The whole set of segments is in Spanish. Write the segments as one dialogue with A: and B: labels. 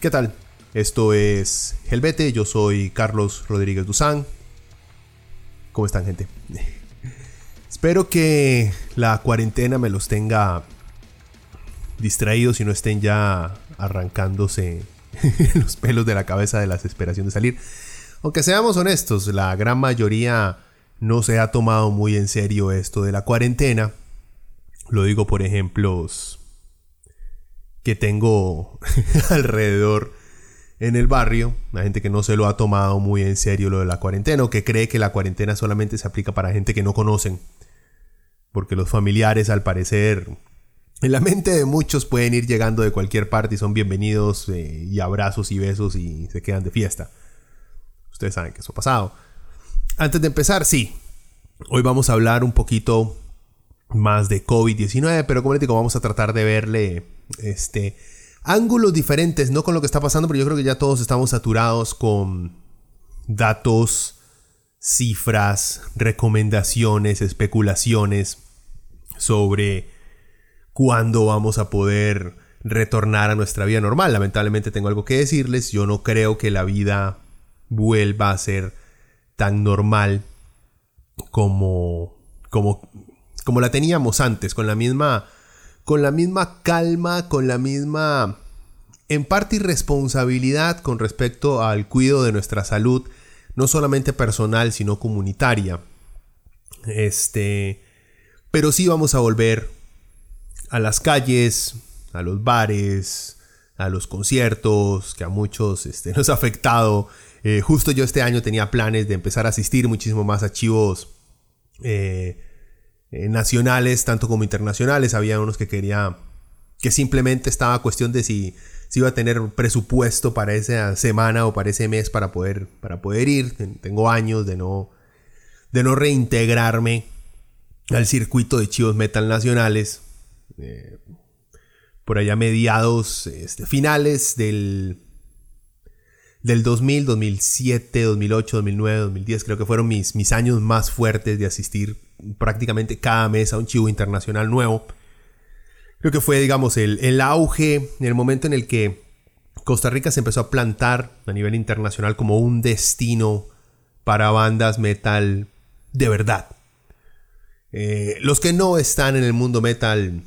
A: ¿Qué tal? Esto es Helvete, yo soy Carlos Rodríguez Duzán. ¿Cómo están, gente? Espero que la cuarentena me los tenga distraídos y no estén ya arrancándose los pelos de la cabeza de la desesperación de salir. Aunque seamos honestos, la gran mayoría no se ha tomado muy en serio esto de la cuarentena. Lo digo por ejemplos que tengo alrededor en el barrio, la gente que no se lo ha tomado muy en serio lo de la cuarentena o que cree que la cuarentena solamente se aplica para gente que no conocen. Porque los familiares al parecer en la mente de muchos pueden ir llegando de cualquier parte y son bienvenidos eh, y abrazos y besos y se quedan de fiesta. Ustedes saben que eso ha pasado. Antes de empezar, sí, hoy vamos a hablar un poquito más de COVID-19, pero como les digo, vamos a tratar de verle este, ángulos diferentes, no con lo que está pasando, pero yo creo que ya todos estamos saturados con datos, cifras, recomendaciones, especulaciones sobre cuándo vamos a poder retornar a nuestra vida normal. Lamentablemente tengo algo que decirles, yo no creo que la vida vuelva a ser tan normal como como como la teníamos antes, con la misma con la misma calma, con la misma, en parte, irresponsabilidad con respecto al cuidado de nuestra salud, no solamente personal, sino comunitaria. Este, pero sí vamos a volver a las calles, a los bares, a los conciertos, que a muchos este, nos ha afectado. Eh, justo yo este año tenía planes de empezar a asistir muchísimo más a chivos eh, eh, nacionales, tanto como internacionales. Había unos que quería que simplemente estaba cuestión de si, si iba a tener presupuesto para esa semana o para ese mes para poder, para poder ir. Tengo años de no, de no reintegrarme al circuito de chivos metal nacionales. Eh, por allá mediados, este, finales del, del 2000, 2007, 2008, 2009, 2010, creo que fueron mis, mis años más fuertes de asistir prácticamente cada mes a un chivo internacional nuevo. Creo que fue, digamos, el, el auge, el momento en el que Costa Rica se empezó a plantar a nivel internacional como un destino para bandas metal de verdad. Eh, los que no están en el mundo metal,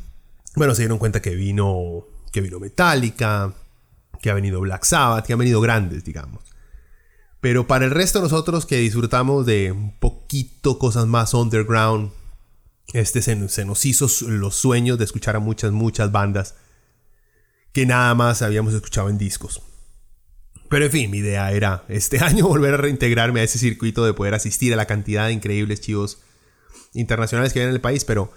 A: bueno, se dieron cuenta que vino, que vino Metallica, que ha venido Black Sabbath, que han venido grandes, digamos. Pero para el resto de nosotros que disfrutamos de un poquito cosas más underground, este se, nos hizo los sueños de escuchar a muchas, muchas bandas que nada más habíamos escuchado en discos. Pero en fin, mi idea era este año volver a reintegrarme a ese circuito de poder asistir a la cantidad de increíbles chivos internacionales que hay en el país, pero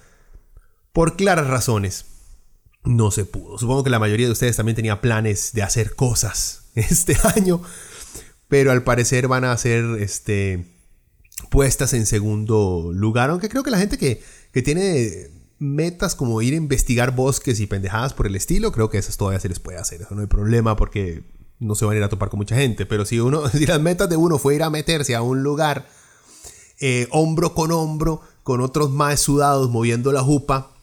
A: por claras razones no se pudo. Supongo que la mayoría de ustedes también tenía planes de hacer cosas este año pero al parecer van a ser este, puestas en segundo lugar, aunque creo que la gente que, tiene metas como ir a investigar bosques y pendejadas por el estilo, creo que esas todavía se les puede hacer, eso no hay problema porque no se van a ir a topar con mucha gente, pero si uno, si las metas de uno fue ir a meterse a un lugar eh, hombro con hombro, con otros más sudados moviendo la jupa,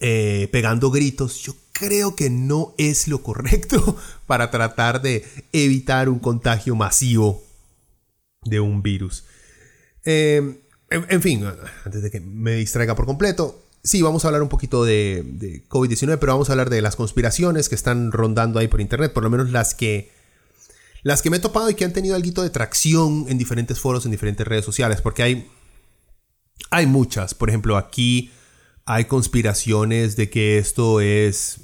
A: eh, pegando gritos, yo creo que no es lo correcto para tratar de evitar un contagio masivo de un virus. Em, en, fin, antes de que me distraiga por completo, sí, vamos a hablar un poquito de, COVID-19, pero vamos a hablar de las conspiraciones que están rondando ahí por internet, por lo menos las que, las que me he topado y que han tenido algo de tracción en diferentes foros, en diferentes redes sociales, porque hay, hay muchas. Por ejemplo, aquí hay conspiraciones de que esto es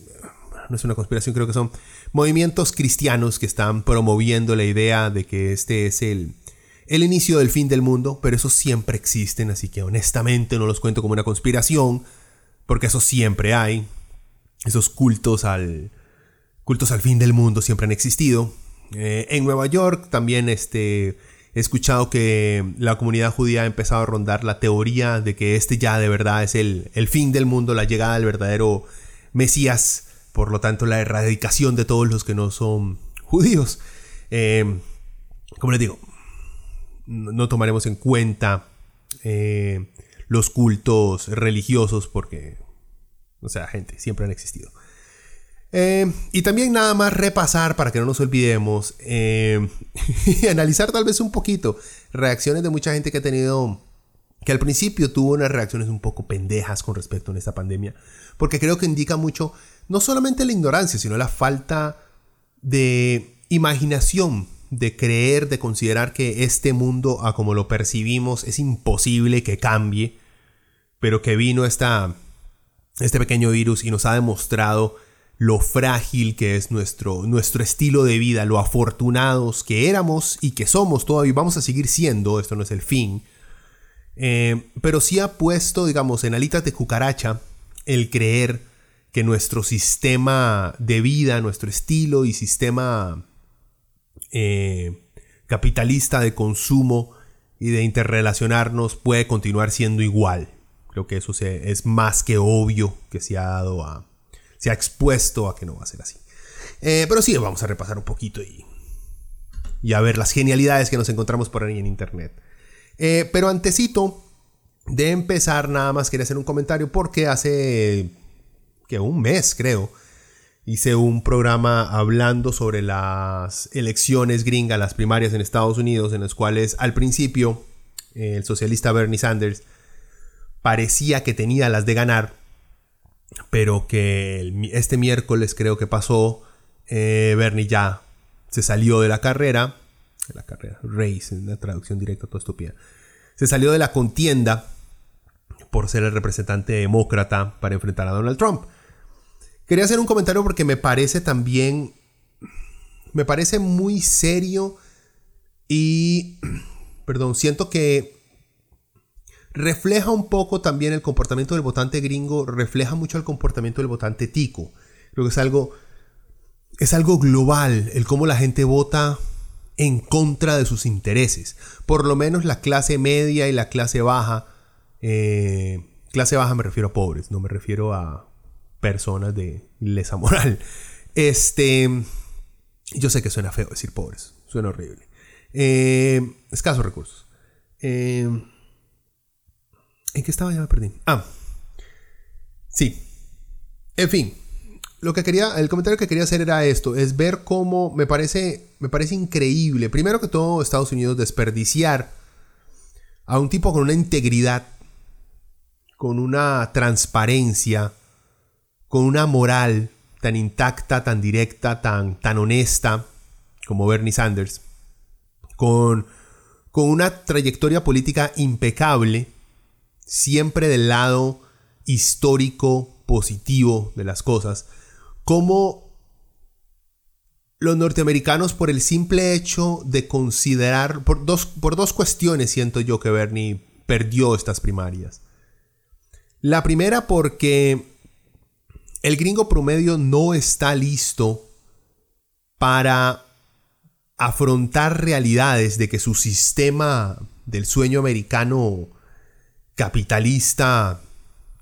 A: no es una conspiración, creo que son movimientos cristianos que están promoviendo la idea de que este es el, el inicio del fin del mundo, pero esos siempre existen, así que honestamente no los cuento como una conspiración, porque eso siempre hay. Esos cultos al, cultos al fin del mundo siempre han existido. Eh, en Nueva York también este, he escuchado que la comunidad judía ha empezado a rondar la teoría de que este ya de verdad es el, el fin del mundo, la llegada del verdadero Mesías, por lo tanto la erradicación de todos los que no son judíos. Eh, como les digo, no tomaremos en cuenta eh, los cultos religiosos porque, o sea, gente, siempre han existido. Eh, y también nada más repasar para que no nos olvidemos eh, y analizar tal vez un poquito reacciones de mucha gente que ha tenido, que al principio tuvo unas reacciones un poco pendejas con respecto a esta pandemia, porque creo que indica mucho no solamente la ignorancia, sino la falta de imaginación, de creer, de considerar que este mundo a como lo percibimos es imposible que cambie, pero que vino esta, este pequeño virus y nos ha demostrado lo frágil que es nuestro, nuestro estilo de vida, lo afortunados que éramos y que somos todavía, vamos a seguir siendo, esto no es el fin, eh, pero sí ha puesto, digamos, en alitas de cucaracha el creer que nuestro sistema de vida, nuestro estilo y sistema eh, capitalista de consumo y de interrelacionarnos puede continuar siendo igual. Creo que eso es más que obvio que se ha dado a, se ha expuesto a que no va a ser así. Eh, pero sí, vamos a repasar un poquito y, y a ver las genialidades que nos encontramos por ahí en internet. Eh, pero antesito de empezar, nada más quería hacer un comentario porque hace que un mes, creo, hice un programa hablando sobre las elecciones gringas, las primarias en Estados Unidos, en las cuales al principio el socialista Bernie Sanders parecía que tenía las de ganar, pero que este miércoles creo que pasó, eh, Bernie ya se salió de la carrera, de la carrera, race, en la traducción directa, todo estúpida, se salió de la contienda por ser el representante demócrata para enfrentar a Donald Trump. Quería hacer un comentario porque me parece también, me parece muy serio y, perdón, siento que refleja un poco también el comportamiento del votante gringo, refleja mucho el comportamiento del votante tico. Creo que es algo, es algo global, el cómo la gente vota en contra de sus intereses. Por lo menos la clase media y la clase baja, eh, clase baja me refiero a pobres, no me refiero a personas de lesa moral. Este, yo sé que suena feo decir pobres, suena horrible. Eh, escasos recursos. Eh, ¿En qué estaba? Ya me perdí. Ah. Sí. En fin. Lo que quería, el comentario que quería hacer era esto, es ver cómo me parece, me parece increíble, primero que todo Estados Unidos desperdiciar a un tipo con una integridad, con una transparencia, con una moral tan intacta, tan directa, tan, tan honesta como Bernie Sanders, con, con una trayectoria política impecable, siempre del lado histórico, positivo de las cosas, como los norteamericanos por el simple hecho de considerar, por dos, por dos cuestiones siento yo que Bernie perdió estas primarias. La primera porque el gringo promedio no está listo para afrontar realidades de que su sistema del sueño americano capitalista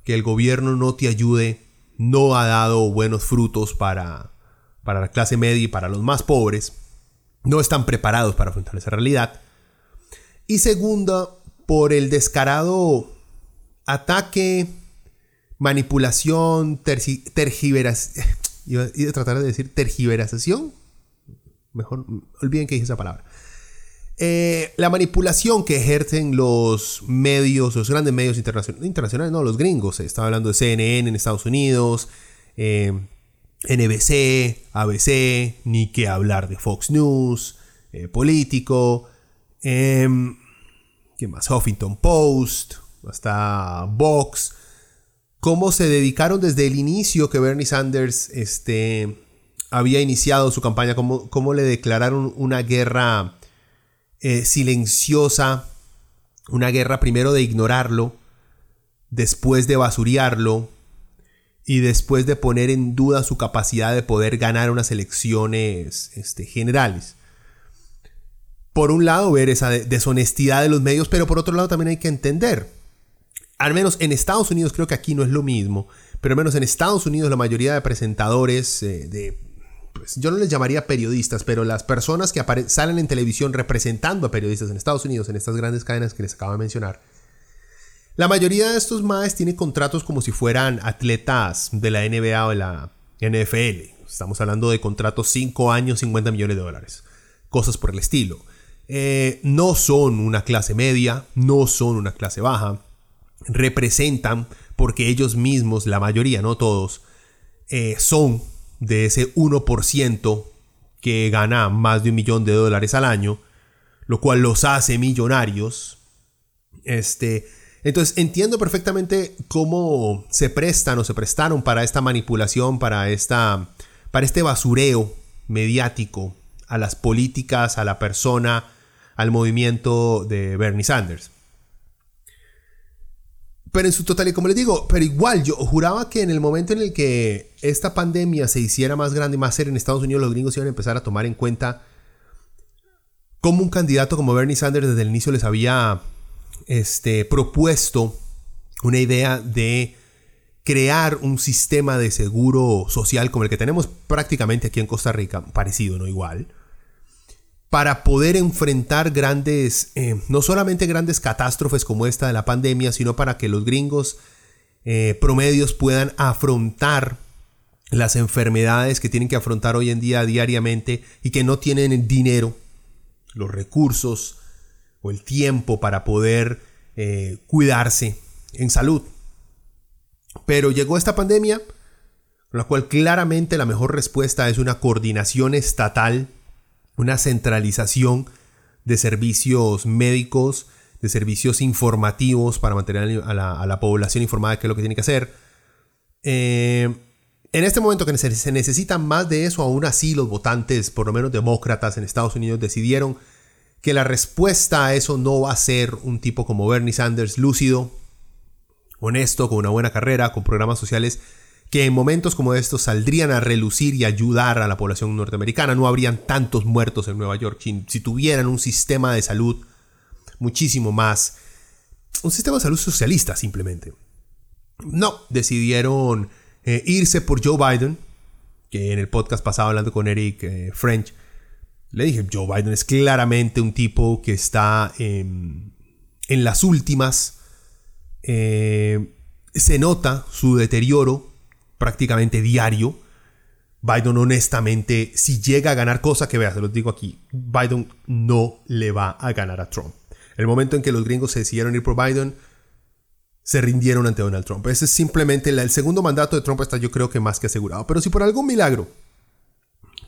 A: que el gobierno no te ayude no ha dado buenos frutos para, para la clase media y para los más pobres. No están preparados para afrontar esa realidad. Y segunda, por el descarado ataque, manipulación, tergiversación. Iba a tratar de decir tergiversación. Mejor olviden que dije esa palabra. Eh, la manipulación que ejercen los medios, los grandes medios internacionales, no, los gringos, eh, estaba hablando de CNN en Estados Unidos, eh, NBC, ABC, ni que hablar de Fox News, Político, em, ¿qué más? Huffington Post, hasta Vox, cómo se dedicaron desde el inicio que Bernie Sanders este, había iniciado su campaña, cómo, cómo le declararon una guerra eh, silenciosa, una guerra primero de ignorarlo, después de basuriarlo y después de poner en duda su capacidad de poder ganar unas elecciones este, generales. Por un lado, ver esa deshonestidad de los medios, pero por otro lado también hay que entender, al menos en Estados Unidos creo que aquí no es lo mismo, pero al menos en Estados Unidos la mayoría de presentadores eh, de yo no les llamaría periodistas, pero las personas que salen en televisión representando a periodistas en Estados Unidos, en estas grandes cadenas que les acabo de mencionar, la mayoría de estos maes tienen contratos como si fueran atletas de la NBA o de la NFL. Estamos hablando de contratos 5 años, 50 millones de dólares. Cosas por el estilo. Eh, no son una clase media, no son una clase baja. Representan, porque ellos mismos, la mayoría, no todos, eh, son de ese 1% que gana más de un millón de dólares al año, lo cual los hace millonarios. Este, entonces entiendo perfectamente cómo se prestan o se prestaron para esta manipulación, para, esta, para este basureo mediático a las políticas, a la persona, al movimiento de Bernie Sanders. Pero en su totalidad, como les digo, pero igual yo juraba que en el momento en el que esta pandemia se hiciera más grande y más seria en Estados Unidos, los gringos iban a empezar a tomar en cuenta cómo un candidato como Bernie Sanders desde el inicio les había este, propuesto una idea de crear un sistema de seguro social como el que tenemos prácticamente aquí en Costa Rica, parecido, no igual, para poder enfrentar grandes, eh, no solamente grandes catástrofes como esta de la pandemia, sino para que los gringos eh, promedios puedan afrontar las enfermedades que tienen que afrontar hoy en día diariamente y que no tienen el dinero, los recursos o el tiempo para poder eh, cuidarse en salud. Pero llegó esta pandemia, con la cual claramente la mejor respuesta es una coordinación estatal una centralización de servicios médicos, de servicios informativos para mantener a la, población informada de qué es lo que tiene que hacer. Eh, en este momento que se, necesita más de eso, aún así los votantes, por lo menos demócratas en Estados Unidos, decidieron que la respuesta a eso no va a ser un tipo como Bernie Sanders, lúcido, honesto, con una buena carrera, con programas sociales que en momentos como estos saldrían a relucir y ayudar a la población norteamericana. No habrían tantos muertos en Nueva York si, tuvieran un sistema de salud muchísimo más... Un sistema de salud socialista simplemente. No, decidieron eh, irse por Joe Biden, que en el podcast pasado hablando con Eric eh, French, le dije, Joe Biden es claramente un tipo que está en las últimas. Eh, se nota su deterioro prácticamente diario. Biden honestamente, si llega a ganar cosa que vea, se los digo aquí, Biden no le va a ganar a Trump. El momento en que los gringos se decidieron ir por Biden, se rindieron ante Donald Trump. Ese es simplemente el, segundo mandato de Trump está yo creo que más que asegurado. Pero si por algún milagro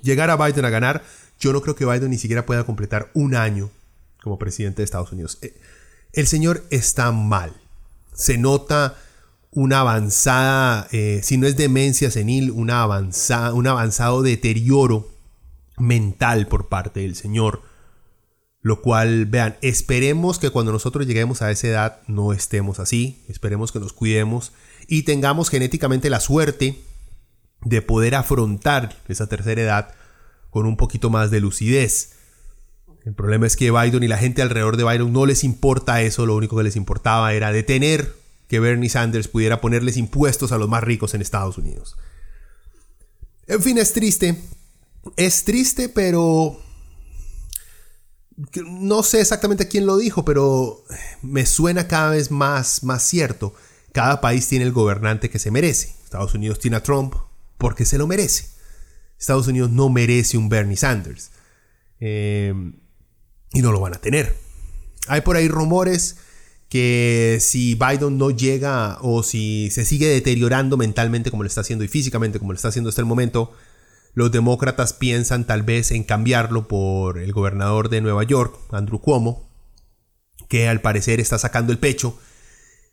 A: llegara Biden a ganar, yo no creo que Biden ni siquiera pueda completar un año como presidente de Estados Unidos. Eh, el señor está mal. Se nota una avanzada, eh, si no es demencia senil, una avanzada, un avanzado deterioro mental por parte del Señor. Lo cual, vean, esperemos que cuando nosotros lleguemos a esa edad no estemos así, esperemos que nos cuidemos y tengamos genéticamente la suerte de poder afrontar esa tercera edad con un poquito más de lucidez. El problema es que Biden y la gente alrededor de Biden no les importa eso, lo único que les importaba era detener que Bernie Sanders pudiera ponerles impuestos a los más ricos en Estados Unidos. En fin, es triste. Es triste, pero... No sé exactamente quién lo dijo, pero me suena cada vez más, más cierto. Cada país tiene el gobernante que se merece. Estados Unidos tiene a Trump porque se lo merece. Estados Unidos no merece un Bernie Sanders. Eh, y no lo van a tener. Hay por ahí rumores que si Biden no llega o si se sigue deteriorando mentalmente como lo está haciendo y físicamente como lo está haciendo hasta el momento, los demócratas piensan tal vez en cambiarlo por el gobernador de Nueva York, Andrew Cuomo, que al parecer está sacando el pecho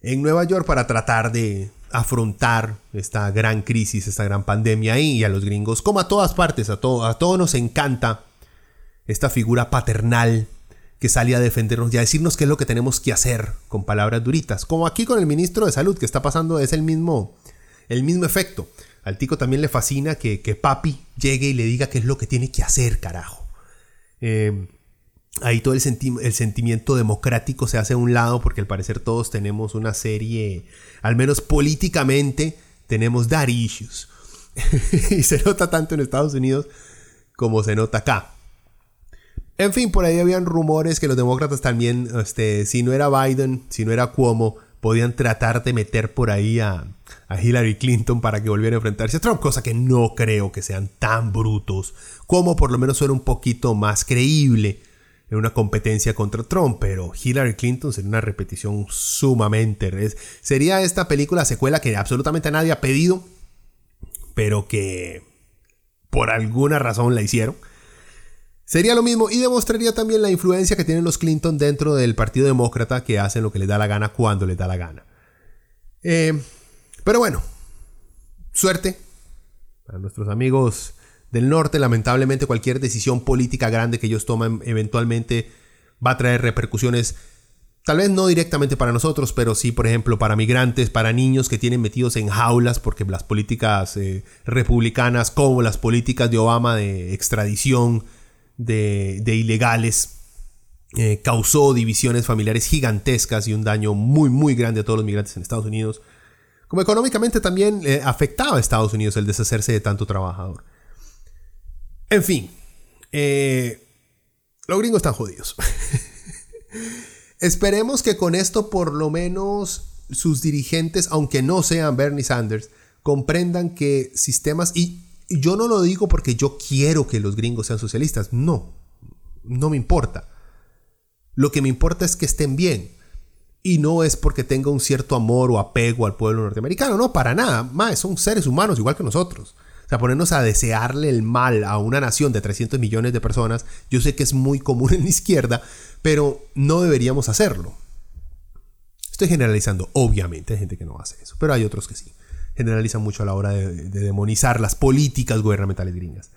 A: en Nueva York para tratar de afrontar esta gran crisis, esta gran pandemia ahí y a los gringos, como a todas partes, a, todo, a todos nos encanta esta figura paternal que sale a defendernos y a decirnos qué es lo que tenemos que hacer con palabras duritas, como aquí con el ministro de salud que está pasando es el mismo, el mismo efecto. Al tico también le fascina que, papi llegue y le diga qué es lo que tiene que hacer, carajo. Eh, ahí todo el, el, sentimiento democrático se hace a un lado porque al parecer todos tenemos una serie, al menos políticamente, tenemos dar issues. y se nota tanto en Estados Unidos como se nota acá. En fin, por ahí habían rumores que los demócratas también, este, si no era Biden, si no era Cuomo, podían tratar de meter por ahí a, Hillary Clinton para que volviera a enfrentarse a Trump, cosa que no creo que sean tan brutos, como por lo menos suena un poquito más creíble en una competencia contra Trump, pero Hillary Clinton sería una repetición sumamente... Sería esta película secuela que absolutamente nadie ha pedido, pero que por alguna razón la hicieron. Sería lo mismo y demostraría también la influencia que tienen los Clinton dentro del Partido Demócrata que hacen lo que les da la gana cuando les da la gana. Eh, pero bueno, suerte a nuestros amigos del norte. Lamentablemente cualquier decisión política grande que ellos toman eventualmente va a traer repercusiones, tal vez no directamente para nosotros, pero sí, por ejemplo, para migrantes, para niños que tienen metidos en jaulas, porque las políticas eh, republicanas, como las políticas de Obama de extradición de, ilegales, eh, causó divisiones familiares gigantescas y un daño muy, muy grande a todos los migrantes en Estados Unidos. Como económicamente también eh, afectaba a Estados Unidos el deshacerse de tanto trabajador. En fin, eh, los gringos están jodidos. Esperemos que con esto por lo menos sus dirigentes, aunque no sean Bernie Sanders, comprendan que sistemas, y yo no lo digo porque yo quiero que los gringos sean socialistas, no, no me importa. Lo que me importa es que estén bien. Y no es porque tenga un cierto amor o apego al pueblo norteamericano, no, para nada. Más, son seres humanos igual que nosotros. O sea, ponernos a desearle el mal a una nación de 300 millones de personas, yo sé que es muy común en la izquierda, pero no deberíamos hacerlo. Estoy generalizando, obviamente hay gente que no hace eso, pero hay otros que sí. Generalizan mucho a la hora de, de demonizar las políticas gubernamentales gringas.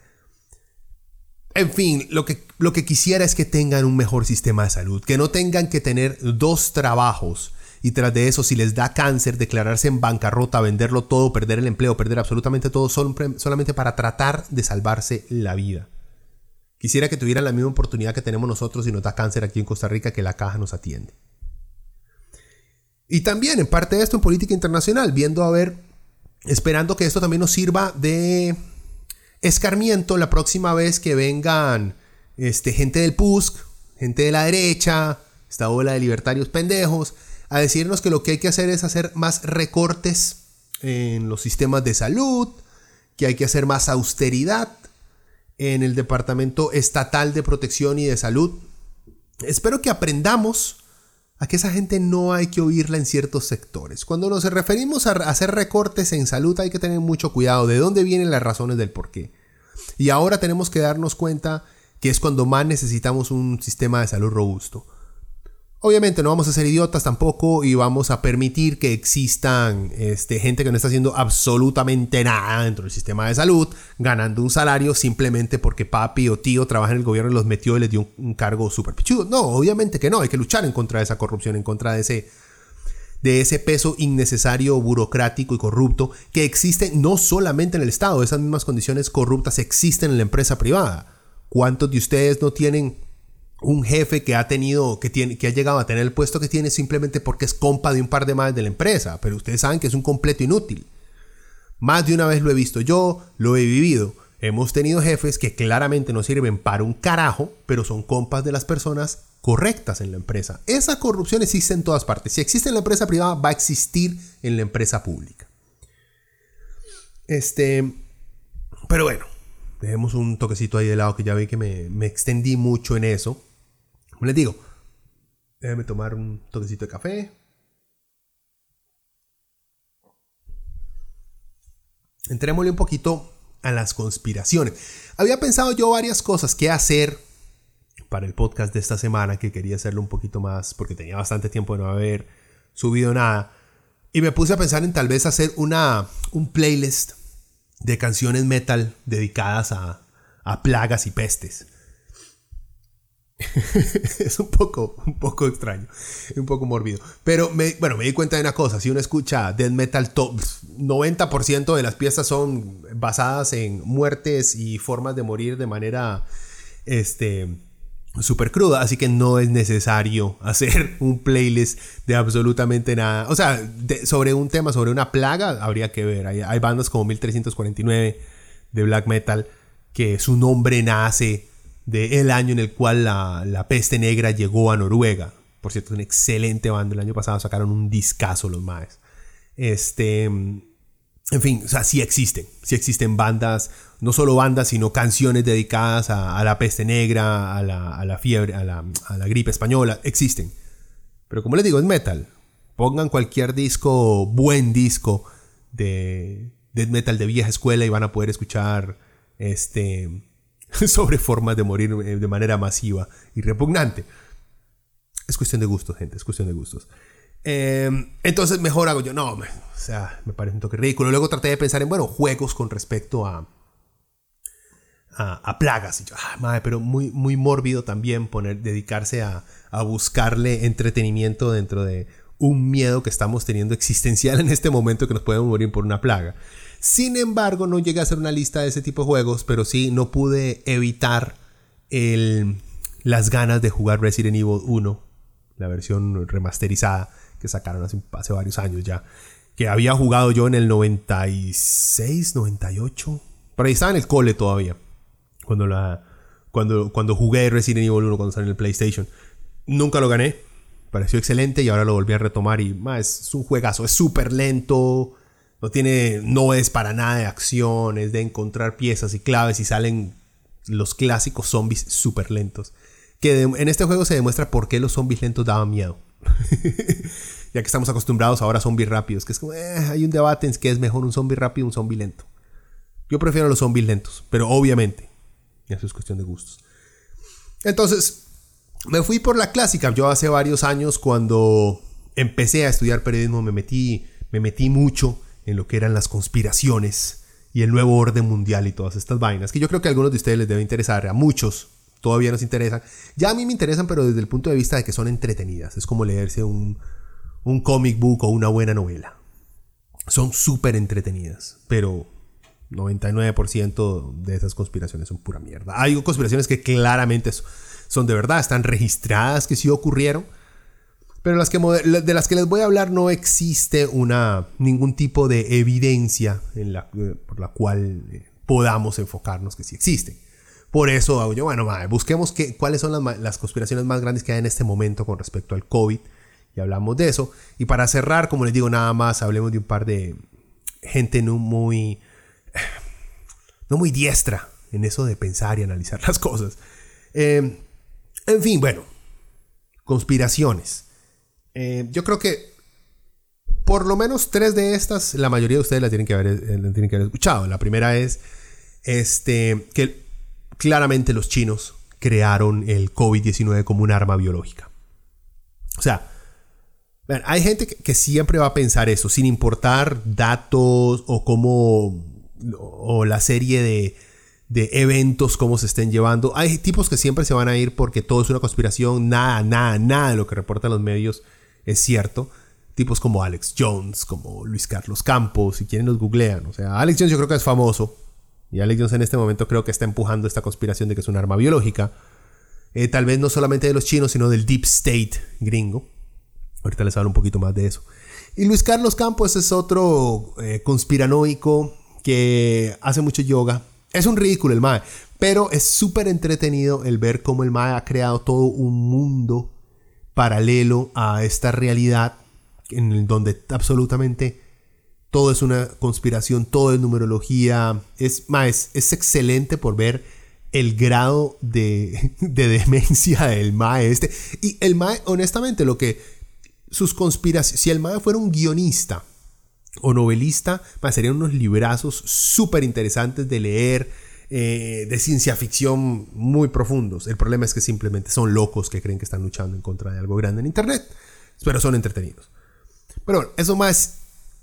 A: En fin, lo que, lo que quisiera es que tengan un mejor sistema de salud, que no tengan que tener dos trabajos y tras de eso, si les da cáncer, declararse en bancarrota, venderlo todo, perder el empleo, perder absolutamente todo, solamente para tratar de salvarse la vida. Quisiera que tuvieran la misma oportunidad que tenemos nosotros si nos da cáncer aquí en Costa Rica, que la caja nos atiende. Y también, en parte de esto, en política internacional, viendo a ver, esperando que esto también nos sirva de escarmiento la próxima vez que vengan este, gente del PUSC, gente de la derecha, esta ola de libertarios pendejos, a decirnos que lo que hay que hacer es hacer más recortes en los sistemas de salud, que hay que hacer más austeridad en el Departamento Estatal de Protección y de Salud. Espero que aprendamos a que esa gente no hay que oírla en ciertos sectores. Cuando nos referimos a hacer recortes en salud hay que tener mucho cuidado de dónde vienen las razones del por qué. Y ahora tenemos que darnos cuenta que es cuando más necesitamos un sistema de salud robusto. Obviamente no vamos a ser idiotas tampoco y vamos a permitir que existan este, gente que no está haciendo absolutamente nada dentro del sistema de salud, ganando un salario simplemente porque papi o tío trabaja en el gobierno y los metió y les dio un, cargo súper pichudo. No, obviamente que no, hay que luchar en contra de esa corrupción, en contra de ese, de ese peso innecesario, burocrático y corrupto que existe no solamente en el Estado, esas mismas condiciones corruptas existen en la empresa privada. ¿Cuántos de ustedes no tienen un jefe que ha tenido, que, tiene, que ha llegado a tener el puesto que tiene simplemente porque es compa de un par de más de la empresa, pero ustedes saben que es un completo inútil. Más de una vez lo he visto yo, lo he vivido. Hemos tenido jefes que claramente no sirven para un carajo, pero son compas de las personas correctas en la empresa. Esa corrupción existe en todas partes. Si existe en la empresa privada, va a existir en la empresa pública. Este, pero bueno, dejemos un toquecito ahí de lado que ya vi que me, me extendí mucho en eso. Como les digo, déjenme tomar un toquecito de café. Entrémosle un poquito a las conspiraciones. Había pensado yo varias cosas que hacer para el podcast de esta semana, que quería hacerlo un poquito más, porque tenía bastante tiempo de no haber subido nada. Y me puse a pensar en tal vez hacer una, un playlist de canciones metal dedicadas a plagas y pestes. es un poco, un poco extraño, un poco morbido. Pero me, bueno, me di cuenta de una cosa, si uno escucha death metal, 90% de las piezas son basadas en muertes y formas de morir de manera este súper cruda, así que no es necesario hacer un playlist de absolutamente nada. O sea, sobre un tema, sobre una plaga, habría que ver. Hay, hay bandas como 1349 de black metal que su nombre nace del año en el cual la, peste negra llegó a Noruega. Por cierto, es una excelente banda. El año pasado sacaron un discazo los maes. Este. En fin, o sea, sí existen. Sí existen bandas, no solo bandas, sino canciones dedicadas a, la peste negra, a la, fiebre, a la, a la, gripe española. Existen. Pero como les digo, es metal. Pongan cualquier disco, buen disco de death metal de vieja escuela y van a poder escuchar este sobre formas de morir eh, de manera masiva y repugnante. Es cuestión de gustos, gente, es cuestión de gustos. Em, entonces mejor hago yo, no, o sea, me parece un toque ridículo. Luego traté de pensar en, bueno, juegos con respecto a, a, plagas. Y yo, ah, madre, pero muy, muy mórbido también poner, dedicarse a, a buscarle entretenimiento dentro de un miedo que estamos teniendo existencial en este momento que nos podemos morir por una plaga. Sin embargo, no llegué a hacer una lista de ese tipo de juegos, pero sí no pude evitar las ganas de jugar Resident Evil 1, la versión remasterizada que sacaron hace, varios años ya. Que había jugado yo en el 96, 98. Por ahí estaba en el cole todavía. Cuando, la, cuando, jugué Resident Evil 1 cuando estaba en el PlayStation. Nunca lo gané. Pareció excelente y ahora lo volví a retomar y es un juegazo. Es súper lento. No tiene, no es para nada de acción, es de encontrar piezas y claves y salen los clásicos zombies súper lentos. Que en este juego se demuestra por qué los zombies lentos daban miedo. ya que estamos acostumbrados ahora a zombies rápidos, que es como, eh, hay un debate en que es mejor un zombie rápido o un zombie lento. Yo prefiero los zombies lentos, pero obviamente, eso es cuestión de gustos. Entonces, me fui por la clásica. Yo hace varios años cuando empecé a estudiar periodismo me metí, me metí mucho en lo que eran las conspiraciones y el nuevo orden mundial y todas estas vainas, que yo creo que a algunos de ustedes les debe interesar, a muchos todavía nos interesan. Ya a mí me interesan, pero desde el punto de vista de que son entretenidas. Es como leerse un, un comic book o una buena novela. Son súper entretenidas, pero 99% de esas conspiraciones son pura mierda. Hay conspiraciones que claramente son de verdad, están registradas que sí ocurrieron pero las que, de las que les voy a hablar no existe una, ningún tipo de evidencia eh, por la cual eh, podamos enfocarnos que sí existen. Por eso yo, bueno, busquemos qué, cuáles son las, las, conspiraciones más grandes que hay en este momento con respecto al COVID. Y hablamos de eso. Y para cerrar, como les digo, nada más hablemos de un par de gente no muy, no muy diestra en eso de pensar y analizar las cosas. Eh, en fin, bueno, conspiraciones. Eh, yo creo que por lo menos tres de estas, la mayoría de ustedes las tienen que haber, eh, tienen que haber escuchado. La primera es este, que claramente los chinos crearon el COVID-19 como un arma biológica. O sea, hay gente que, siempre va a pensar eso, sin importar datos o cómo, o la serie de, de eventos, cómo se estén llevando. Hay tipos que siempre se van a ir porque todo es una conspiración, nada, nada, nada de lo que reportan los medios es cierto. Tipos como Alex Jones, como Luis Carlos Campos, si quieren los googlean. O sea, Alex Jones yo creo que es famoso. Y Alex Jones en este momento creo que está empujando esta conspiración de que es un arma biológica. Eh, tal vez no solamente de los chinos, sino del Deep State gringo. Ahorita les hablo un poquito más de eso. Y Luis Carlos Campos es otro eh, conspiranoico que hace mucho yoga. Es un ridículo el MAE, pero es súper entretenido el ver cómo el MAE ha creado todo un mundo paralelo a esta realidad en donde absolutamente todo es una conspiración, todo es numerología. Es más, es, excelente por ver el grado de, demencia del Mae este. Y el Mae, honestamente, lo que sus conspiraciones, si el Mae fuera un guionista o novelista, serían unos librazos súper interesantes de leer eh, de ciencia ficción muy profundos. El problema es que simplemente son locos que creen que están luchando en contra de algo grande en Internet. Pero son entretenidos. Pero bueno, eso más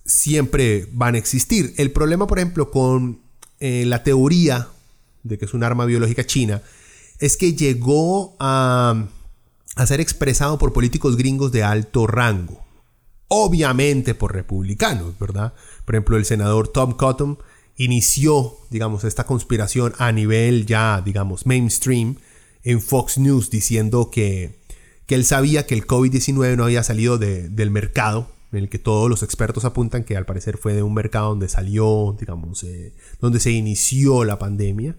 A: siempre van a existir. El problema, por ejemplo, con eh, la teoría de que es un arma biológica china, es que llegó a, a ser expresado por políticos gringos de alto rango. Obviamente por republicanos, ¿verdad? Por ejemplo, el senador Tom Cotton inició, digamos, esta conspiración a nivel ya, digamos, mainstream en Fox News diciendo que, que él sabía que el COVID-19 no había salido del mercado, en el que todos los expertos apuntan que al parecer fue de un mercado donde salió, digamos, eh, donde se inició la pandemia,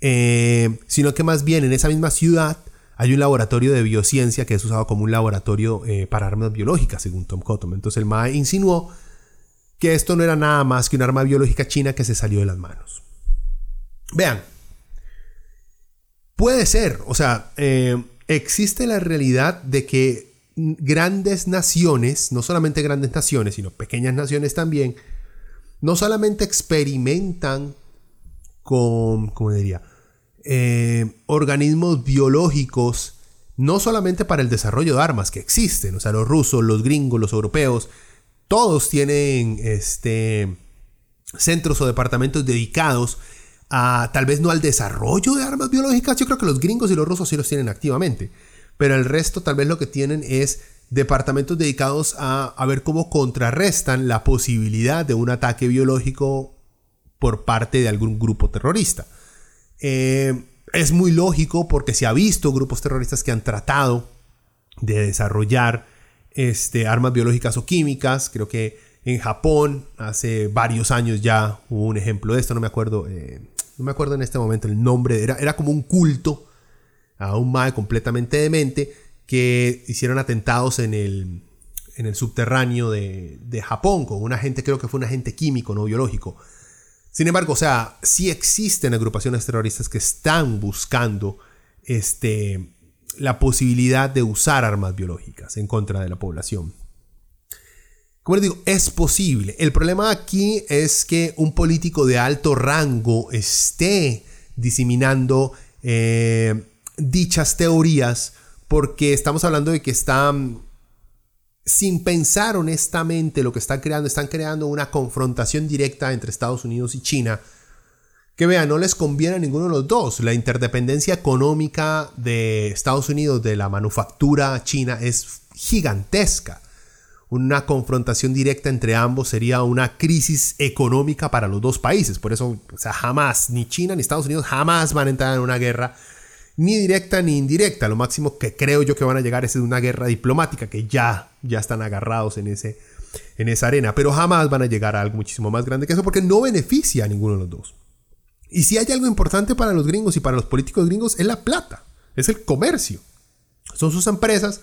A: eh, sino que más bien en esa misma ciudad hay un laboratorio de biociencia que es usado como un laboratorio eh, para armas biológicas, según Tom Cotton. Entonces el MAE insinuó que esto no era nada más que un arma biológica china que se salió de las manos. Vean, puede ser, o sea, existe la realidad de que grandes naciones, no solamente grandes naciones, sino pequeñas naciones también, no solamente experimentan con, ¿cómo diría? Eh, organismos biológicos, no solamente para el desarrollo de armas que existen, o sea, los rusos, los gringos, los europeos, todos tienen este, centros o departamentos dedicados a tal vez no al desarrollo de armas biológicas, yo creo que los gringos y los rusos sí los tienen activamente, pero el resto tal vez lo que tienen es departamentos dedicados a, ver cómo contrarrestan la posibilidad de un ataque biológico por parte de algún grupo terrorista. Eh, es muy lógico porque se ha visto grupos terroristas que han tratado de desarrollar este, armas biológicas o químicas. Creo que en Japón hace varios años ya hubo un ejemplo de esto, no me acuerdo, eh, no me acuerdo en este momento el nombre, era, como un culto a un MAE completamente demente que hicieron atentados en el, en el subterráneo de, de, Japón con un agente, creo que fue un agente químico, no biológico. Sin embargo, o sea, sí existen agrupaciones terroristas que están buscando este, la posibilidad de usar armas biológicas en contra de la población. Como les digo, es posible. El problema aquí es que un político de alto rango esté diseminando eh, dichas teorías porque estamos hablando de que están, sin pensar honestamente lo que están creando, están creando una confrontación directa entre Estados Unidos y China. Que vean, no les conviene a ninguno de los dos. La interdependencia económica de Estados Unidos de la manufactura china es gigantesca. Una confrontación directa entre ambos sería una crisis económica para los dos países. Por eso, o sea, jamás, ni China ni Estados Unidos jamás van a entrar en una guerra ni directa ni indirecta. Lo máximo que creo yo que van a llegar es una guerra diplomática, que ya, ya están agarrados en, ese, en esa arena, pero jamás van a llegar a algo muchísimo más grande que eso porque no beneficia a ninguno de los dos. Y si hay algo importante para los gringos y para los políticos gringos es la plata, es el comercio. Son sus empresas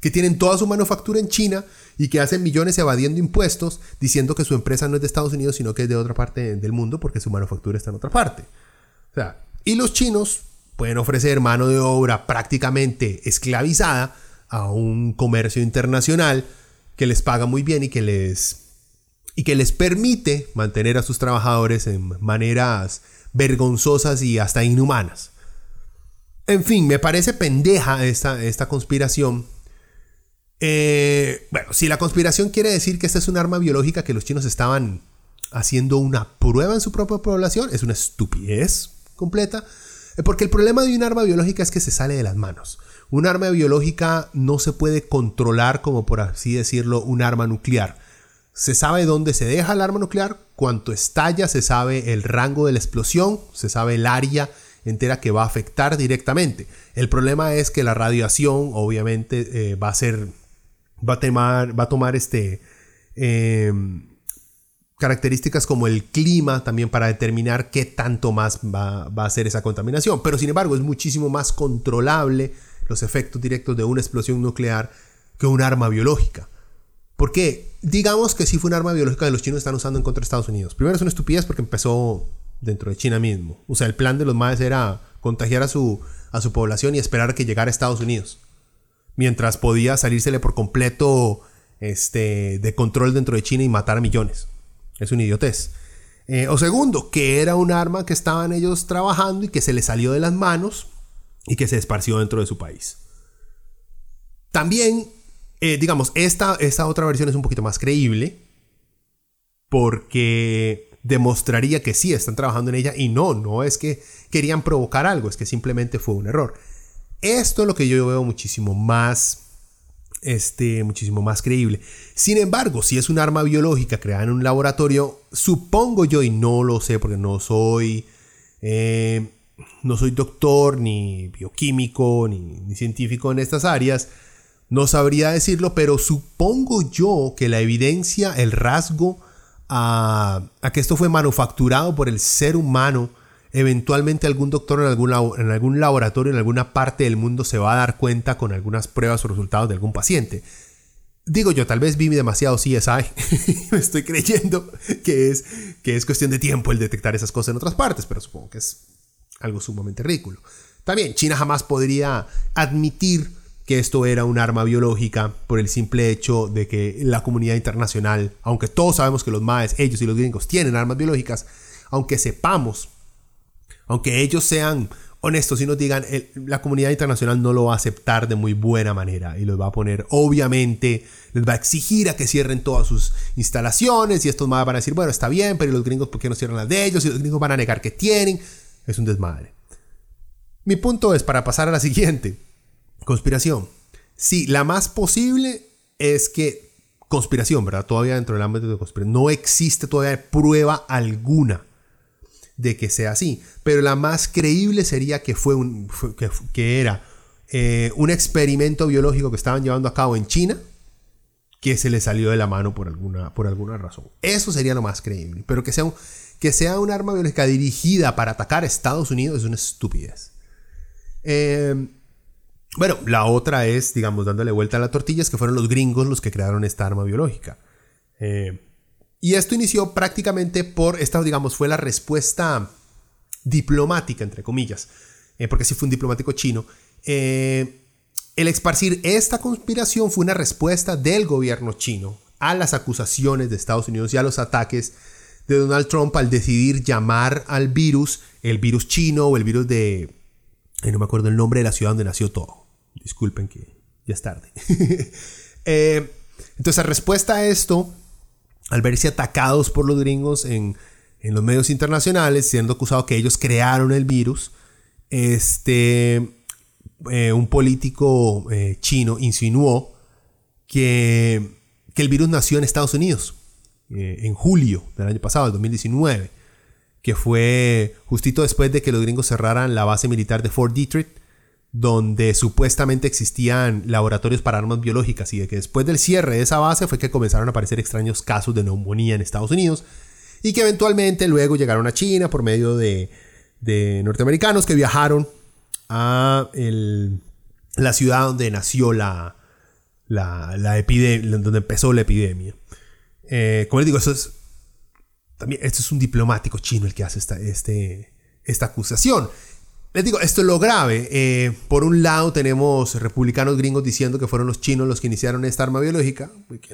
A: que tienen toda su manufactura en China y que hacen millones evadiendo impuestos diciendo que su empresa no es de Estados Unidos sino que es de otra parte del mundo porque su manufactura está en otra parte. O sea, y los chinos pueden ofrecer mano de obra prácticamente esclavizada a un comercio internacional que les paga muy bien y que les y que les permite mantener a sus trabajadores en maneras vergonzosas y hasta inhumanas. En fin, me parece pendeja esta, esta conspiración. Eh, bueno, si la conspiración quiere decir que esta es un arma biológica que los chinos estaban haciendo una prueba en su propia población, es una estupidez completa. Eh, porque el problema de un arma biológica es que se sale de las manos. Un arma biológica no se puede controlar como por así decirlo un arma nuclear. Se sabe dónde se deja el arma nuclear, cuánto estalla, se sabe el rango de la explosión, se sabe el área entera que va a afectar directamente. El problema es que la radiación obviamente eh, va a ser, va a, tomar, va a tomar este... Em, características como el clima también para determinar qué tanto más va, a ser esa contaminación. Pero sin embargo es muchísimo más controlable los efectos directos de una explosión nuclear que un arma biológica. ¿Por qué? Digamos que sí fue un arma biológica que los chinos están usando en contra de Estados Unidos. Primero es una estupidez porque empezó dentro de China mismo. O sea, el plan de los maes era contagiar a su, a su población y esperar que llegara a Estados Unidos. Mientras podía salírsele por completo este, de control dentro de China y matar a millones. Es una idiotez. Eh, o segundo, que era un arma que estaban ellos trabajando y que se les salió de las manos y que se esparció dentro de su país. También, eh, digamos, esta, esta otra versión es un poquito más creíble. porque demostraría que sí están trabajando en ella y no, no es que querían provocar algo, es que simplemente fue un error. Esto es lo que yo veo muchísimo más este, muchísimo más creíble. Sin embargo, si es un arma biológica creada en un laboratorio, supongo yo, y no lo sé porque no soy, eh, no soy doctor, ni bioquímico, ni, científico en estas áreas, no sabría decirlo, pero supongo yo que la evidencia, el rasgo a, que esto fue manufacturado por el ser humano, eventualmente algún doctor en algún, en algún laboratorio en alguna parte del mundo se va a dar cuenta con algunas pruebas o resultados de algún paciente. Digo yo, tal vez vi demasiado CSI. Me estoy creyendo que es, que es cuestión de tiempo el detectar esas cosas en otras partes, pero supongo que es algo sumamente ridículo. También, China jamás podría admitir que esto era un arma biológica por el simple hecho de que la comunidad internacional, aunque todos sabemos que los maes, ellos y los gringos tienen armas biológicas, aunque sepamos aunque ellos sean honestos y nos digan, la comunidad internacional no lo va a aceptar de muy buena manera y los va a poner, obviamente, les va a exigir a que cierren todas sus instalaciones y estos más van a decir, bueno, está bien, pero los gringos, ¿por qué no cierran las de ellos? Y los gringos van a negar que tienen. Es un desmadre. Mi punto es, para pasar a la siguiente, conspiración. Sí, la más posible es que conspiración, ¿verdad? Todavía dentro del ámbito de conspiración. No existe todavía prueba alguna de que sea así. Pero la más creíble sería que, fue un, que, era eh, un experimento biológico que estaban llevando a cabo en China que se le salió de la mano por alguna, por alguna razón. Eso sería lo más creíble. Pero que sea, un, que sea un arma biológica dirigida para atacar a Estados Unidos es una estupidez. Eh, bueno, la otra es, digamos, dándole vuelta a la tortilla, es que fueron los gringos los que crearon esta arma biológica. Eh, y esto inició prácticamente por, esta digamos fue la respuesta diplomática, entre comillas, eh, porque sí fue un diplomático chino. Eh, el esparcir esta conspiración fue una respuesta del gobierno chino a las acusaciones de Estados Unidos y a los ataques de Donald Trump al decidir llamar al virus el virus chino o el virus de... no me acuerdo el nombre de la ciudad donde nació todo. Disculpen que ya es tarde. Eh, entonces, la respuesta a esto al verse atacados por los gringos en, los medios internacionales, siendo acusados que ellos crearon el virus, este, eh, un político eh, chino insinuó que, el virus nació en Estados Unidos, en julio del año pasado, el 2019, que fue justito después de que los gringos cerraran la base militar de Fort Detrick donde supuestamente existían laboratorios para armas biológicas y de que después del cierre de esa base fue que comenzaron a aparecer extraños casos de neumonía en Estados Unidos y que eventualmente luego llegaron a China por medio de, norteamericanos que viajaron a la ciudad donde nació la, la, epidemia, donde empezó la epidemia. Eh, como les digo, eso es, también, esto es un diplomático chino el que hace esta, este, esta acusación. Les digo, esto es lo grave. Eh, por un lado tenemos republicanos gringos diciendo que fueron los chinos los que iniciaron esta arma biológica.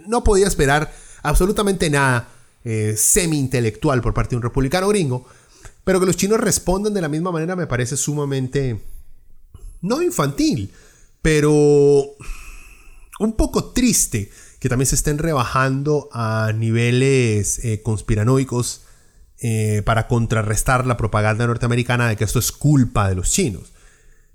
A: no podía esperar absolutamente nada eh, semi-intelectual por parte de un republicano gringo. Pero que los chinos respondan de la misma manera me parece sumamente... No infantil, pero un poco triste que también se estén rebajando a niveles eh, conspiranoicos eh, para contrarrestar la propaganda norteamericana de que esto es culpa de los chinos.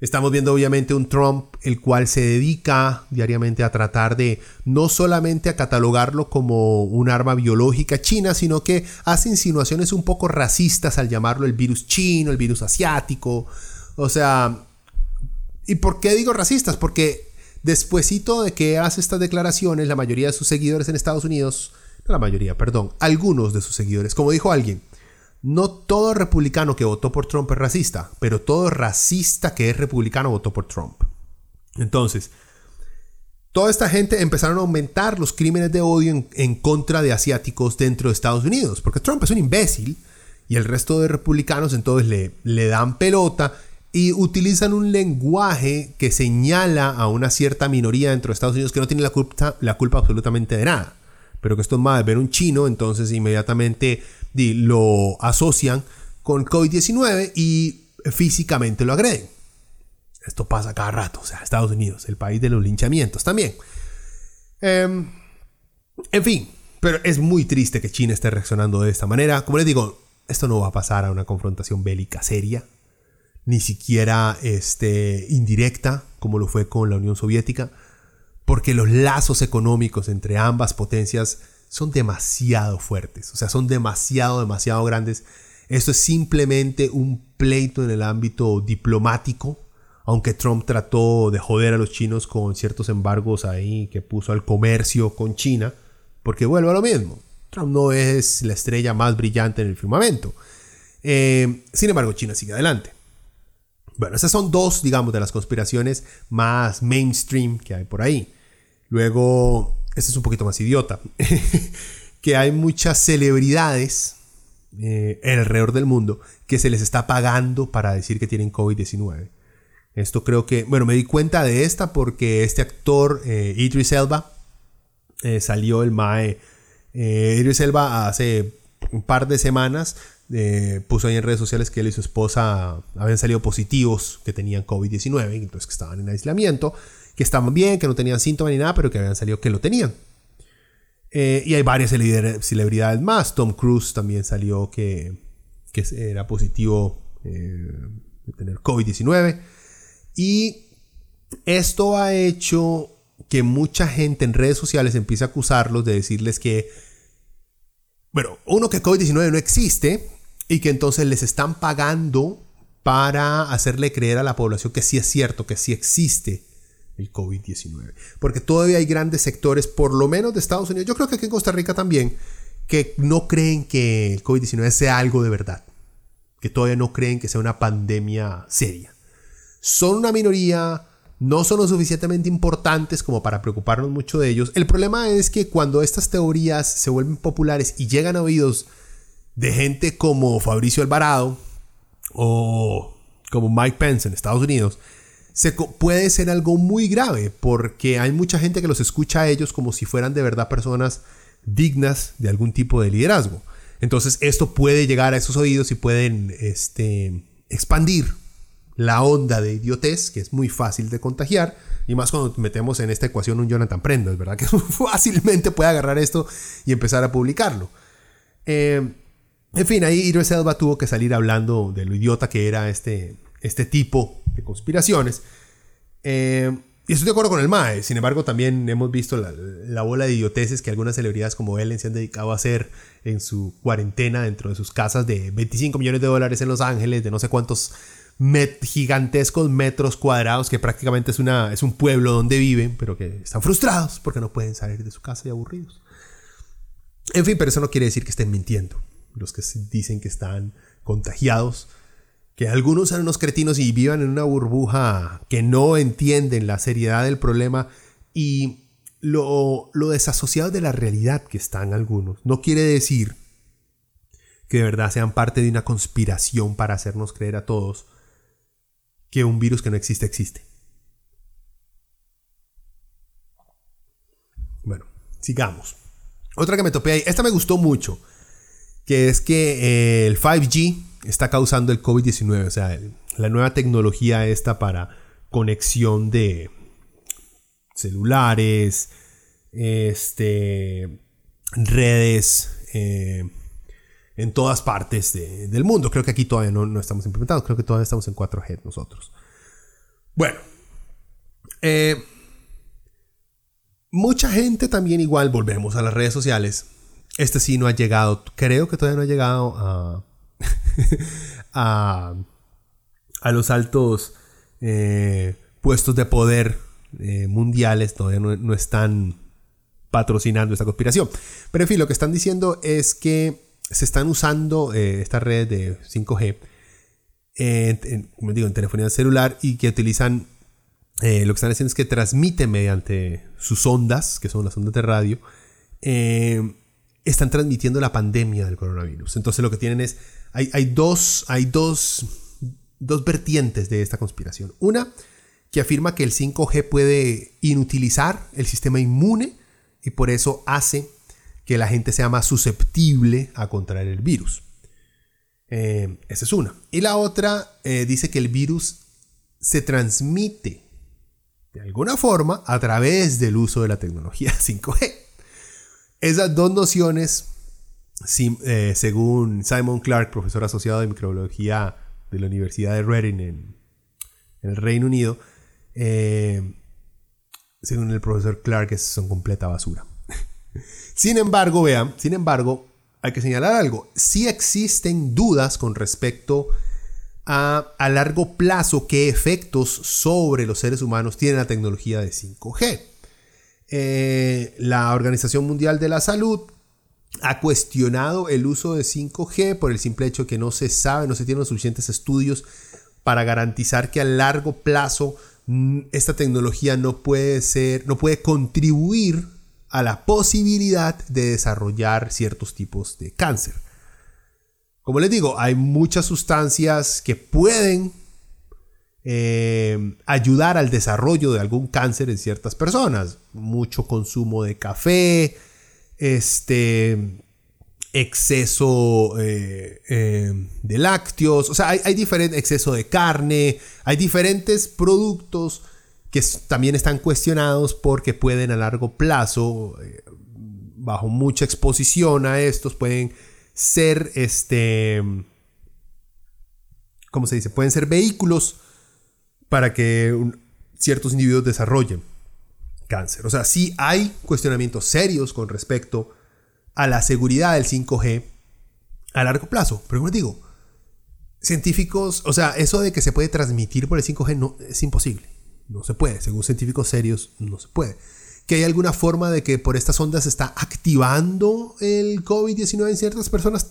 A: Estamos viendo obviamente un Trump el cual se dedica diariamente a tratar de no solamente a catalogarlo como un arma biológica china, sino que hace insinuaciones un poco racistas al llamarlo el virus chino, el virus asiático. O sea, ¿y por qué digo racistas? Porque despuesito de que hace estas declaraciones, la mayoría de sus seguidores en Estados Unidos, la mayoría, perdón, algunos de sus seguidores, como dijo alguien, no todo republicano que votó por Trump es racista, pero todo racista que es republicano votó por Trump. Entonces, toda esta gente empezaron a aumentar los crímenes de odio en, contra de asiáticos dentro de Estados Unidos, porque Trump es un imbécil y el resto de republicanos entonces le, le dan pelota y utilizan un lenguaje que señala a una cierta minoría dentro de Estados Unidos que no tiene la culpa, la culpa absolutamente de nada. Pero que esto es más, ver un chino, entonces inmediatamente lo asocian con COVID-19 y físicamente lo agreden. Esto pasa cada rato, o sea, Estados Unidos, el país de los linchamientos también. Em, en fin, Pero es muy triste que China esté reaccionando de esta manera. Como les digo, esto no va a pasar a una confrontación bélica seria, ni siquiera este, indirecta, como lo fue con la Unión Soviética, porque los lazos económicos entre ambas potencias son demasiado fuertes, o sea, son demasiado, demasiado grandes. Esto es simplemente un pleito en el ámbito diplomático, aunque Trump trató de joder a los chinos con ciertos embargos ahí que puso al comercio con China, porque vuelve a lo mismo. Trump no es la estrella más brillante en el firmamento. Eh, sin embargo, China sigue adelante. Bueno, esas son dos, digamos, de las conspiraciones más mainstream que hay por ahí. Luego, este es un poquito más idiota, que hay muchas celebridades eh, alrededor del mundo que se les está pagando para decir que tienen COVID-19. Esto creo que, bueno, me di cuenta de esta porque este actor, eh, Idris Elba, eh, salió el MAE. Eh, Idris Elba hace un par de semanas eh, puso ahí en redes sociales que él y su esposa habían salido positivos, que tenían COVID-19, entonces que estaban en aislamiento, que estaban bien, que no tenían síntomas ni nada, pero que habían salido que lo tenían. Eh, y hay varias celebridades más. Tom Cruise también salió que, que era positivo de tener COVID-19. Y esto ha hecho que mucha gente en redes sociales empiece a acusarlos de decirles que, bueno, uno que COVID-19 no existe y que entonces les están pagando para hacerle creer a la población que sí es cierto, que sí existe el COVID-19. Porque todavía hay grandes sectores, por lo menos de Estados Unidos, yo creo que aquí en Costa Rica también, que no creen que el COVID-19 sea algo de verdad, que todavía no creen que sea una pandemia seria. Son una minoría, no son lo suficientemente importantes como para preocuparnos mucho de ellos. El problema es que cuando estas teorías se vuelven populares y llegan a oídos de gente como Fabricio Alvarado o como Mike Pence en Estados Unidos, se puede ser algo muy grave porque hay mucha gente que los escucha a ellos como si fueran de verdad personas dignas de algún tipo de liderazgo. Entonces esto puede llegar a esos oídos y pueden este, expandir la onda de idiotez, que es muy fácil de contagiar, y más cuando metemos en esta ecuación un Jonathan Prendas, ¿verdad? Que fácilmente puede agarrar esto y empezar a publicarlo. Eh, en fin, ahí Idris Elba tuvo que salir hablando de lo idiota que era este, este tipo de conspiraciones. Eh, y estoy de acuerdo con el MAE, sin embargo también hemos visto la, la, bola de idioteces que algunas celebridades como Ellen se han dedicado a hacer en su cuarentena dentro de sus casas de 25 millones de dólares en Los Ángeles, de no sé cuántos gigantescos metros cuadrados que prácticamente es, una, es un pueblo donde viven, pero que están frustrados porque no pueden salir de su casa y aburridos. En fin, pero eso no quiere decir que estén mintiendo. Los que dicen que están contagiados, que algunos sean unos cretinos y vivan en una burbuja que no entienden la seriedad del problema y lo, lo desasociados de la realidad que están algunos. No quiere decir que de verdad sean parte de una conspiración para hacernos creer a todos que un virus que no existe existe. Bueno, sigamos. Otra que me topé ahí, esta me gustó mucho, que es que eh, el 5G está causando el COVID-19, o sea, la nueva tecnología esta para conexión de celulares, este, redes, eh, en todas partes del mundo. Creo que aquí todavía no, estamos implementados, creo que todavía estamos en 4G nosotros. Bueno, eh, mucha gente también igual, volvemos a las redes sociales. Este sí no ha llegado, creo que todavía no ha llegado a, a, los altos eh, puestos de poder eh, mundiales, todavía no están patrocinando esta conspiración. Pero en fin, lo que están diciendo es que se están usando eh, estas redes de 5G, en, como digo, en telefonía celular y que utilizan, eh, lo que están haciendo es que transmiten mediante sus ondas, que son las ondas de radio, eh, están transmitiendo la pandemia del coronavirus. Entonces lo que tienen es, hay, dos, hay dos, dos vertientes de esta conspiración. Una que afirma que el 5G puede inutilizar el sistema inmune y por eso hace que la gente sea más susceptible a contraer el virus. Eh, esa es una. Y la otra eh, dice que el virus se transmite de alguna forma a través del uso de la tecnología 5G. Esas dos nociones, eh, según Simon Clark, profesor asociado de microbiología de la Universidad de Reading en, el Reino Unido, eh, según el profesor Clark, son completa basura. sin embargo, vean, sin embargo, hay que señalar algo. Sí existen dudas con respecto a, a largo plazo qué efectos sobre los seres humanos tiene la tecnología de 5G. Eh, la Organización Mundial de la Salud ha cuestionado el uso de 5G por el simple hecho que no se sabe, no se tienen suficientes estudios para garantizar que a largo plazo mm, esta tecnología no puede ser, no puede contribuir a la posibilidad de desarrollar ciertos tipos de cáncer. Como les digo, hay muchas sustancias que pueden eh, ayudar al desarrollo de algún cáncer en ciertas personas. Mucho consumo de café, este, exceso eh, eh, de lácteos, o sea, hay, hay exceso de carne, hay diferentes productos que también están cuestionados porque pueden a largo plazo, bajo mucha exposición a estos, pueden ser, este, ¿cómo se dice? Pueden ser vehículos para que ciertos individuos desarrollen cáncer. O sea, sí hay cuestionamientos serios con respecto a la seguridad del 5G a largo plazo. Pero como les digo, científicos, o sea, eso de que se puede transmitir por el 5G no, es imposible. No se puede. Según científicos serios, no se puede. Que hay alguna forma de que por estas ondas se está activando el COVID-19 en ciertas personas,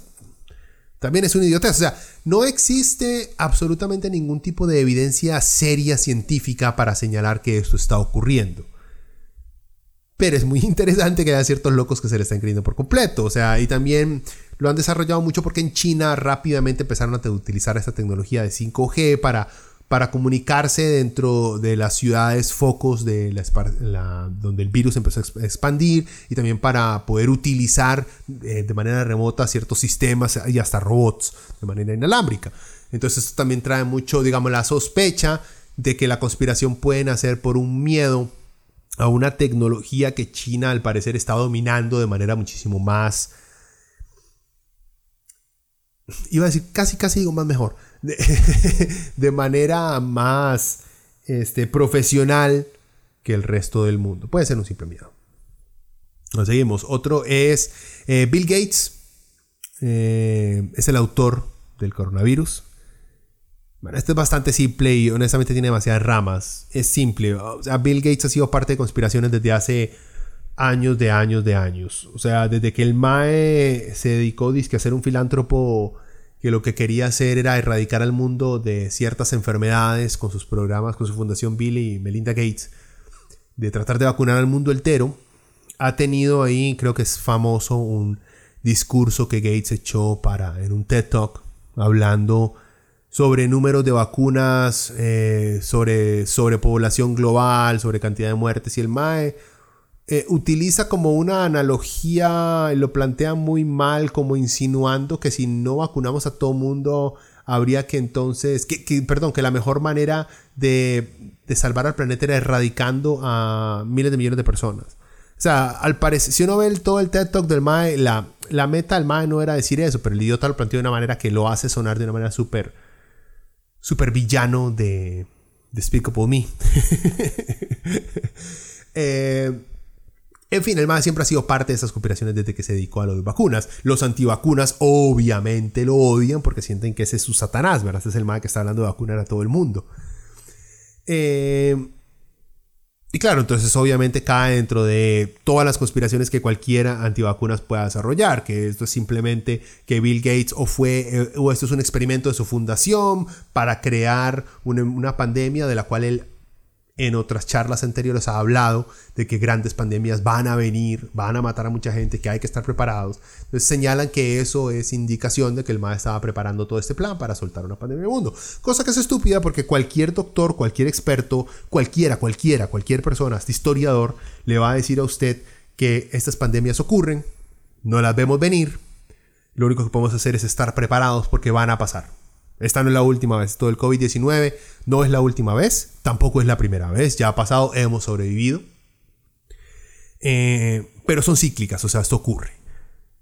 A: también es un idiotez. O sea, no existe absolutamente ningún tipo de evidencia seria científica para señalar que esto está ocurriendo. Pero es muy interesante que haya ciertos locos que se le están creyendo por completo. O sea, y también lo han desarrollado mucho porque en China rápidamente empezaron a utilizar esta tecnología de 5G para para comunicarse dentro de las ciudades focos de donde el virus empezó a expandir y también para poder utilizar eh, de manera remota ciertos sistemas y hasta robots de manera inalámbrica. Entonces esto también trae mucho, digamos, la sospecha de que la conspiración puede nacer por un miedo a una tecnología que China al parecer está dominando de manera muchísimo más... Iba a decir casi, casi digo más mejor de, manera más este, profesional que el resto del mundo. Puede ser un simple miedo. Nos seguimos. Otro es eh, Bill Gates. Eh, es el autor del coronavirus. Bueno, este es bastante simple y honestamente tiene demasiadas ramas. Es simple. O sea, Bill Gates ha sido parte de conspiraciones desde hace años de años de años. O sea, desde que el MAE se dedicó a ser un filántropo que lo que quería hacer era erradicar al mundo de ciertas enfermedades con sus programas, con su fundación Bill y Melinda Gates, de tratar de vacunar al mundo entero, ha tenido ahí, creo que es famoso, un discurso que Gates echó para, en un TED Talk, hablando sobre números de vacunas, eh, sobre, sobre población global, sobre cantidad de muertes, y el MAE eh, utiliza como una analogía, lo plantea muy mal, como insinuando que si no vacunamos a todo mundo, habría que entonces, que, perdón, que la mejor manera de, salvar al planeta era erradicando a miles de millones de personas. O sea, al parecer, si uno ve todo el TED Talk del MAE, la, la meta del MAE no era decir eso, pero el idiota lo planteó de una manera que lo hace sonar de una manera súper, súper villano de Despicable Me. eh, en fin, el MAE siempre ha sido parte de esas cooperaciones desde que se dedicó a las vacunas. Los antivacunas obviamente lo odian porque sienten que ese es su satanás, ¿verdad? Ese es el MAE que está hablando de vacunar a todo el mundo. Eh, y claro, entonces obviamente cae dentro de todas las conspiraciones que cualquiera antivacunas pueda desarrollar, que esto es simplemente que Bill Gates o fue, eh, o esto es un experimento de su fundación para crear una, una pandemia de la cual él en otras charlas anteriores ha hablado de que grandes pandemias van a venir, van a matar a mucha gente, que hay que estar preparados. Entonces señalan que eso es indicación de que el MAE estaba preparando todo este plan para soltar una pandemia el mundo. Cosa que es estúpida porque cualquier doctor, cualquier experto, cualquiera, cualquiera, cualquier persona, hasta historiador, le va a decir a usted que estas pandemias ocurren, no las vemos venir, lo único que podemos hacer es estar preparados porque van a pasar. Esta no es la última vez. Todo el COVID-19 no es la última vez. Tampoco es la primera vez. Ya ha pasado, hemos sobrevivido. Eh, pero son cíclicas, o sea, esto ocurre.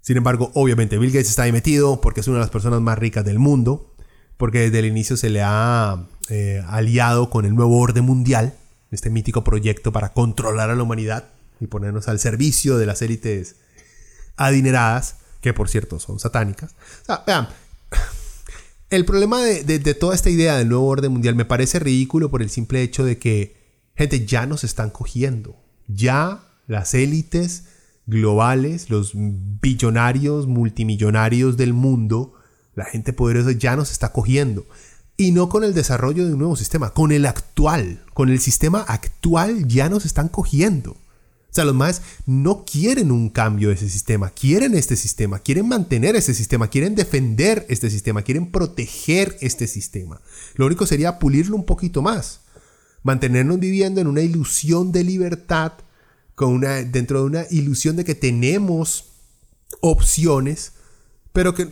A: Sin embargo, obviamente Bill Gates está ahí metido porque es una de las personas más ricas del mundo, porque desde el inicio se le ha eh, aliado con el nuevo orden mundial, este mítico proyecto para controlar a la humanidad y ponernos al servicio de las élites adineradas, que por cierto son satánicas. O sea, vean, el problema de, toda esta idea del nuevo orden mundial me parece ridículo por el simple hecho de que, gente, ya nos están cogiendo. Ya las élites globales, los billonarios, multimillonarios del mundo, la gente poderosa ya nos está cogiendo. Y no con el desarrollo de un nuevo sistema, con el actual. Con el sistema actual ya nos están cogiendo. O sea, los más no quieren un cambio de ese sistema, quieren este sistema, quieren mantener ese sistema, quieren defender este sistema, quieren proteger este sistema. Lo único sería pulirlo un poquito más, mantenernos viviendo en una ilusión de libertad, con una, dentro de una ilusión de que tenemos opciones, pero que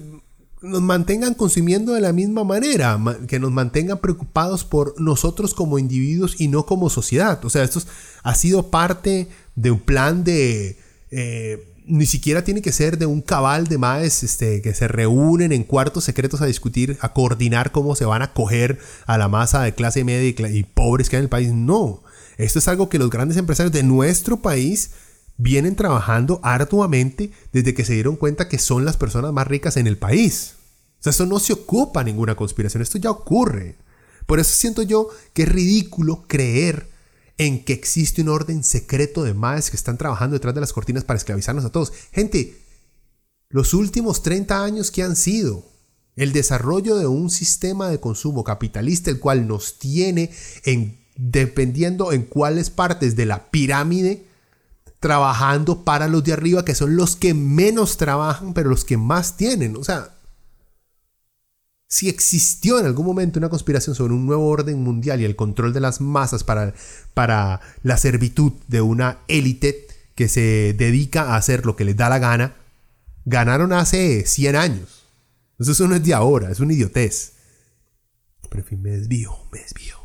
A: nos mantengan consumiendo de la misma manera, que nos mantengan preocupados por nosotros como individuos y no como sociedad. O sea, esto ha sido parte de un plan de... Eh, ni siquiera tiene que ser de un cabal de más este, que se reúnen en cuartos secretos a discutir, a coordinar cómo se van a coger a la masa de clase media y, pobres que hay en el país. No, esto es algo que los grandes empresarios de nuestro país vienen trabajando arduamente desde que se dieron cuenta que son las personas más ricas en el país. O sea, eso no se ocupa ninguna conspiración, esto ya ocurre. Por eso siento yo que es ridículo creer en que existe un orden secreto de madres que están trabajando detrás de las cortinas para esclavizarnos a todos. Gente, los últimos 30 años que han sido el desarrollo de un sistema de consumo capitalista, el cual nos tiene en, dependiendo en cuáles partes de la pirámide, trabajando para los de arriba, que son los que menos trabajan, pero los que más tienen. O sea, si existió en algún momento una conspiración sobre un nuevo orden mundial y el control de las masas para, para la servitud de una élite que se dedica a hacer lo que les da la gana, ganaron hace 100 años. Eso no es de ahora, es una idiotez. Pero en fin, me desvío, me desvío.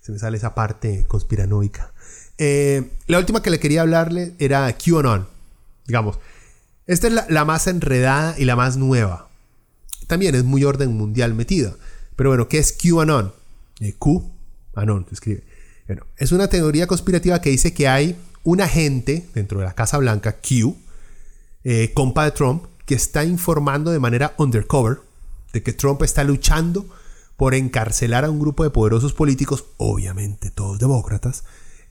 A: Se me sale esa parte conspiranoica. Eh, la última que le quería hablarle era QAnon. Digamos, esta es la, la más enredada y la más nueva también es muy orden mundial metida. Pero bueno, ¿qué es QAnon? Eh, Q, Anon, escribe. Es una teoría conspirativa que dice que hay un agente dentro de la Casa Blanca, Q, eh, compa de Trump, que está informando de manera undercover de que Trump está luchando por encarcelar a un grupo de poderosos políticos, obviamente todos demócratas,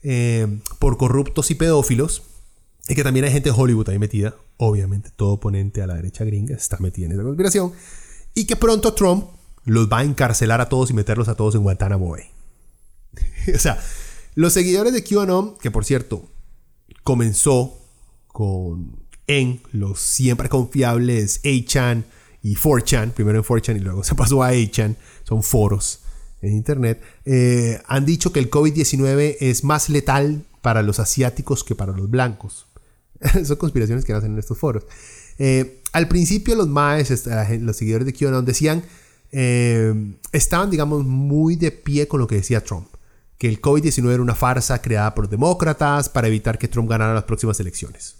A: eh, por corruptos y pedófilos, y que también hay gente de Hollywood ahí metida, obviamente todo oponente a la derecha gringa está metida en esa conspiración, y que pronto Trump los va a encarcelar a todos y meterlos a todos en Guantánamo Bay. o sea, los seguidores de QAnon, que por cierto comenzó con en los siempre confiables 8chan y 4chan, primero en 4chan y luego se pasó a 8chan, son foros en internet, eh, han dicho que el COVID-19 es más letal para los asiáticos que para los blancos. son conspiraciones que hacen en estos foros. Eh, al principio los maes, los seguidores de QAnon decían, eh, estaban digamos muy de pie con lo que decía Trump, que el COVID-19 era una farsa creada por demócratas para evitar que Trump ganara las próximas elecciones.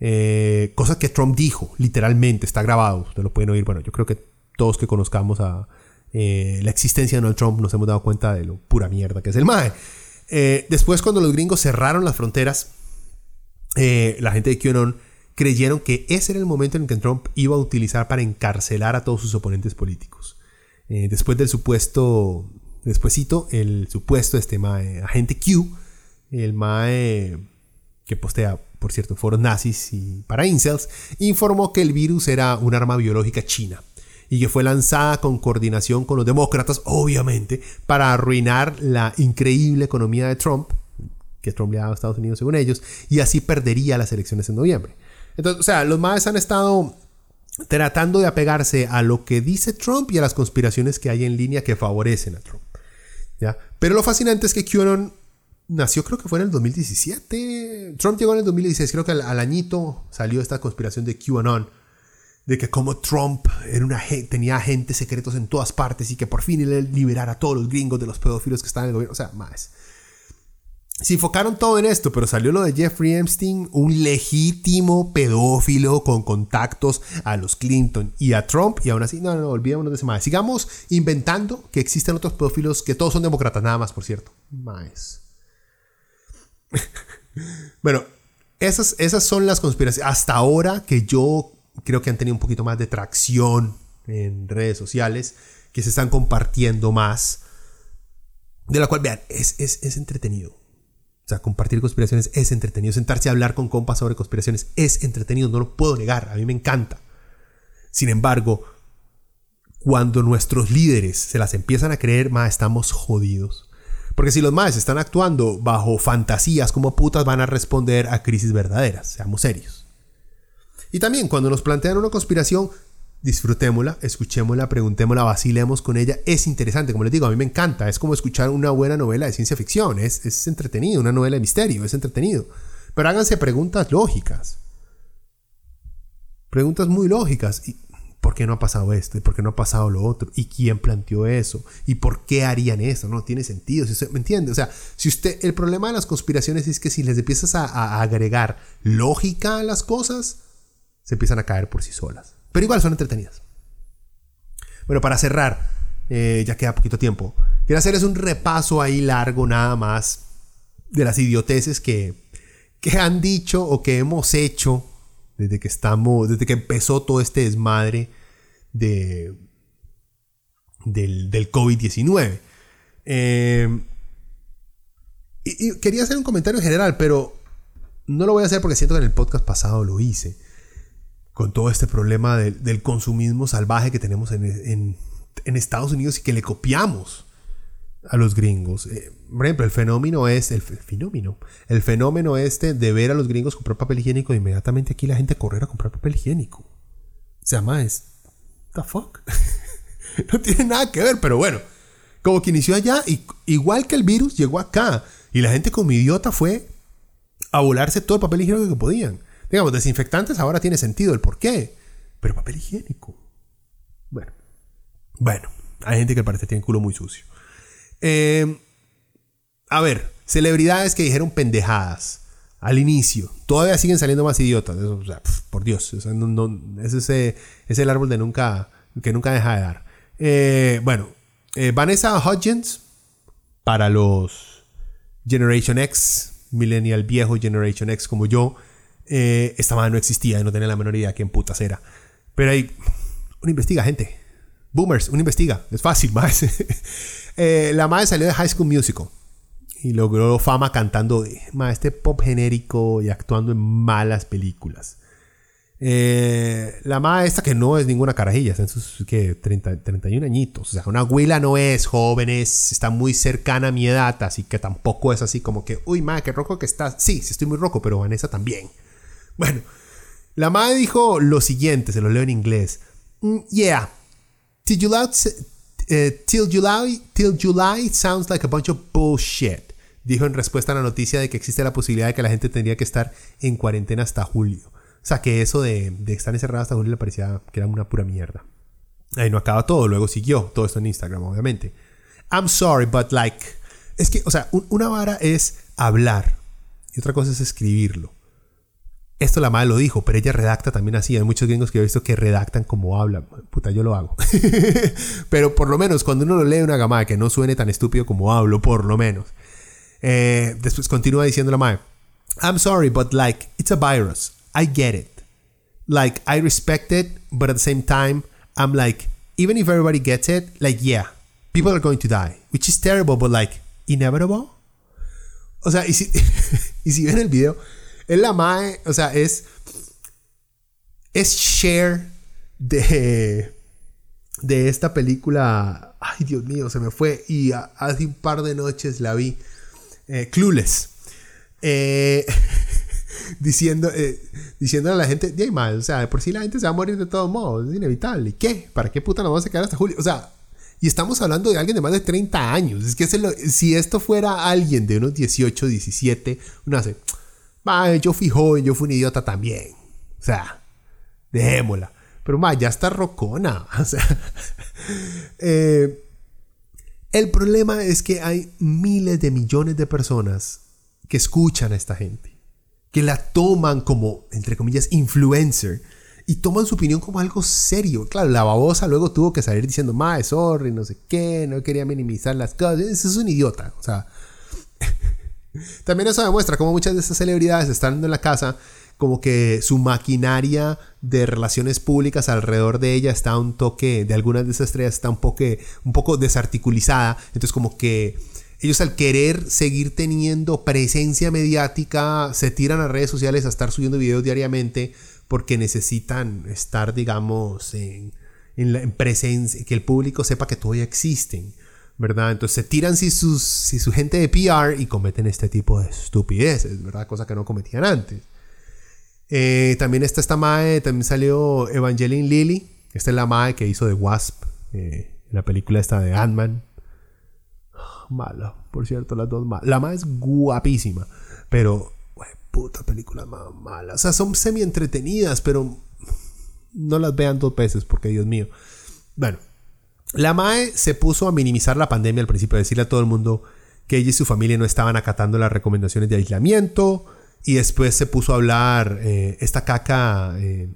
A: Eh, cosa que Trump dijo, literalmente, está grabado, ustedes lo pueden oír, bueno, yo creo que todos que conozcamos a la existencia de Donald Trump nos hemos dado cuenta de lo pura mierda que es el MAE. después cuando los gringos cerraron las fronteras, la gente de QAnon creyeron que ese era el momento en que Trump iba a utilizar para encarcelar a todos sus oponentes políticos. Eh, después del supuesto, despuésito, el supuesto este mae, agente Q, el mae que postea, por cierto, foros nazis y para incels, informó que el virus era un arma biológica china y que fue lanzada con coordinación con los demócratas, obviamente, para arruinar la increíble economía de Trump, que Trump le ha dado a Estados Unidos según ellos, y así perdería las elecciones en noviembre. Entonces, o sea, los más han estado tratando de apegarse a lo que dice Trump y a las conspiraciones que hay en línea que favorecen a Trump. ¿ya? Pero lo fascinante es que QAnon nació creo que fue en el 2017. Trump llegó en el 2016, creo que al, añito salió esta conspiración de QAnon. De que como Trump era una, tenía agentes secretos en todas partes y que por fin él liberara a todos los gringos de los pedófilos que estaban en el gobierno. O sea, más. Se enfocaron todo en esto, pero salió lo de Jeffrey Epstein, un legítimo pedófilo con contactos a los Clinton y a Trump, y aún así, no, no, olvidémonos de ese. Sigamos inventando que existen otros pedófilos que todos son demócratas, nada más, por cierto. Más. bueno, esas, esas son las conspiraciones. Hasta ahora que yo creo que han tenido un poquito más de tracción en redes sociales, que se están compartiendo más. De la cual, vean, es, es, es entretenido o sea, compartir conspiraciones es entretenido. Sentarse a hablar con compas sobre conspiraciones es entretenido, no lo puedo negar, a mí me encanta. Sin embargo, cuando nuestros líderes se las empiezan a creer, más estamos jodidos. Porque si los más están actuando bajo fantasías como putas, van a responder a crisis verdaderas, seamos serios. Y también cuando nos plantean una conspiración, disfrutémosla, escuchémosla, preguntémosla, vacilemos con ella. Es interesante, como les digo, a mí me encanta. Es como escuchar una buena novela de ciencia ficción. Es, es entretenido, una novela de misterio, es entretenido. Pero háganse preguntas lógicas. Preguntas muy lógicas. ¿Y ¿Por qué no ha pasado esto? ¿Y por qué no ha pasado lo otro? ¿Y quién planteó eso? ¿Y por qué harían eso? No tiene sentido. ¿Me entiende? O sea, si usted. El problema de las conspiraciones es que si les empiezas a, a agregar lógica a las cosas, se empiezan a caer por sí solas. Pero igual son entretenidas. Bueno, para cerrar, eh, ya queda poquito tiempo, quiero hacerles un repaso ahí largo nada más de las idioteces que, que han dicho o que hemos hecho desde que estamos, desde que empezó todo este desmadre de, del, del COVID-19. Eh, y, quería hacer un comentario en general, pero no lo voy a hacer porque siento que en el podcast pasado lo hice con todo este problema del consumismo salvaje que tenemos en, Estados Unidos y que le copiamos a los gringos. Eh, por ejemplo, el fenómeno es el, fenómeno, el fenómeno este de ver a los gringos comprar papel higiénico e inmediatamente aquí la gente correr a comprar papel higiénico. Se llama es the fuck. no tiene nada que ver, pero bueno, como que inició allá y igual que el virus llegó acá y la gente como idiota fue a volarse todo el papel higiénico que podían. Digamos, desinfectantes ahora tiene sentido el por qué. Pero papel higiénico. Bueno. Bueno, hay gente que al parecer tiene culo muy sucio. Em, a ver, celebridades que dijeron pendejadas al inicio. Todavía siguen saliendo más idiotas. por Dios. ese es el árbol de nunca, que nunca deja de dar. Eh, bueno, eh, Vanessa Hudgens para los Generation X, Millennial viejo, Generation X como yo, eh, esta madre no existía y no tenía la menor idea quién putas era. Pero ahí, uno investiga, gente. Boomers, uno investiga. Es fácil, más. eh, la madre salió de High School Musical y logró fama cantando este pop genérico y actuando en malas películas. Eh, la madre esta que no es ninguna carajilla, está en sus ¿qué? 30, 31 añitos. O sea, una abuela no es joven, está muy cercana a mi edad, así que tampoco es así como que, uy, madre, qué rojo que estás. Sí, sí estoy muy rojo, pero Vanessa también. Bueno, la madre dijo lo siguiente, se lo leo en inglés. Mm, yeah, till July, eh, till July, till July sounds like a bunch of bullshit. Dijo en respuesta a la noticia de que existe la posibilidad de que la gente tendría que estar en cuarentena hasta julio. O sea, que eso de, de estar encerrado hasta julio le parecía que era una pura mierda. Ahí no acaba todo, luego siguió todo esto en Instagram, obviamente. I'm sorry, but like. Es que, o sea, una vara es hablar y otra cosa es escribirlo. Esto la madre lo dijo, pero ella redacta también así. Hay muchos gringos que he visto que redactan como hablan. Puta, yo lo hago. pero por lo menos cuando uno lo lee una gamada que no suene tan estúpido como hablo, por lo menos. Eh, después continúa diciendo la madre. I'm sorry, but like, it's a virus. I get it. Like, I respect it, but at the same time, I'm like, even if everybody gets it, like, yeah, people are going to die. Which is terrible, but like, inevitable. O sea, y si, y si ven el video es la mae, o sea, es. Es share de. De esta película. Ay, Dios mío, se me fue. Y hace un par de noches la vi. Eh, Clueless. Eh, diciendo, eh, a la gente, de o sea, por si la gente se va a morir de todos modos, es inevitable. ¿Y qué? ¿Para qué puta nos vamos a quedar hasta julio? O sea, y estamos hablando de alguien de más de 30 años. Es que si esto fuera alguien de unos 18, 17, uno hace, yo fui yo fui un idiota también. O sea, dejémosla. Pero ma, ya está rocona. Eh, el problema es que hay miles de millones de personas que escuchan a esta gente, que la toman como, entre comillas, influencer y toman su opinión como algo serio. Claro, la babosa luego tuvo que salir diciendo, ma, sorry, no sé qué, no quería minimizar las cosas. Ese es un idiota. O sea, también eso demuestra cómo muchas de estas celebridades están en la casa, como que su maquinaria de relaciones públicas alrededor de ella está un toque, de algunas de esas estrellas está un poco, desarticulizada. Entonces, como que ellos al querer seguir teniendo presencia mediática, se tiran a redes sociales a estar subiendo videos diariamente porque necesitan estar, digamos, en, en, presencia, que el público sepa que todavía existen, ¿verdad? Entonces se tiran si, si su gente de PR y cometen este tipo de estupideces, ¿verdad? Cosa que no cometían antes. Eh, también está esta Mae, también salió Evangeline Lilly, esta es la Mae que hizo de Wasp, eh, la película esta de Ant-Man. Mala, por cierto, las dos malas. La Mae es guapísima, pero puta película mala. O sea, son semi entretenidas, pero no las vean dos veces porque, Dios mío. Bueno, la MAE se puso a minimizar la pandemia al principio, a decirle a todo el mundo que ella y su familia no estaban acatando las recomendaciones de aislamiento. Y después se puso a hablar eh, esta caca eh,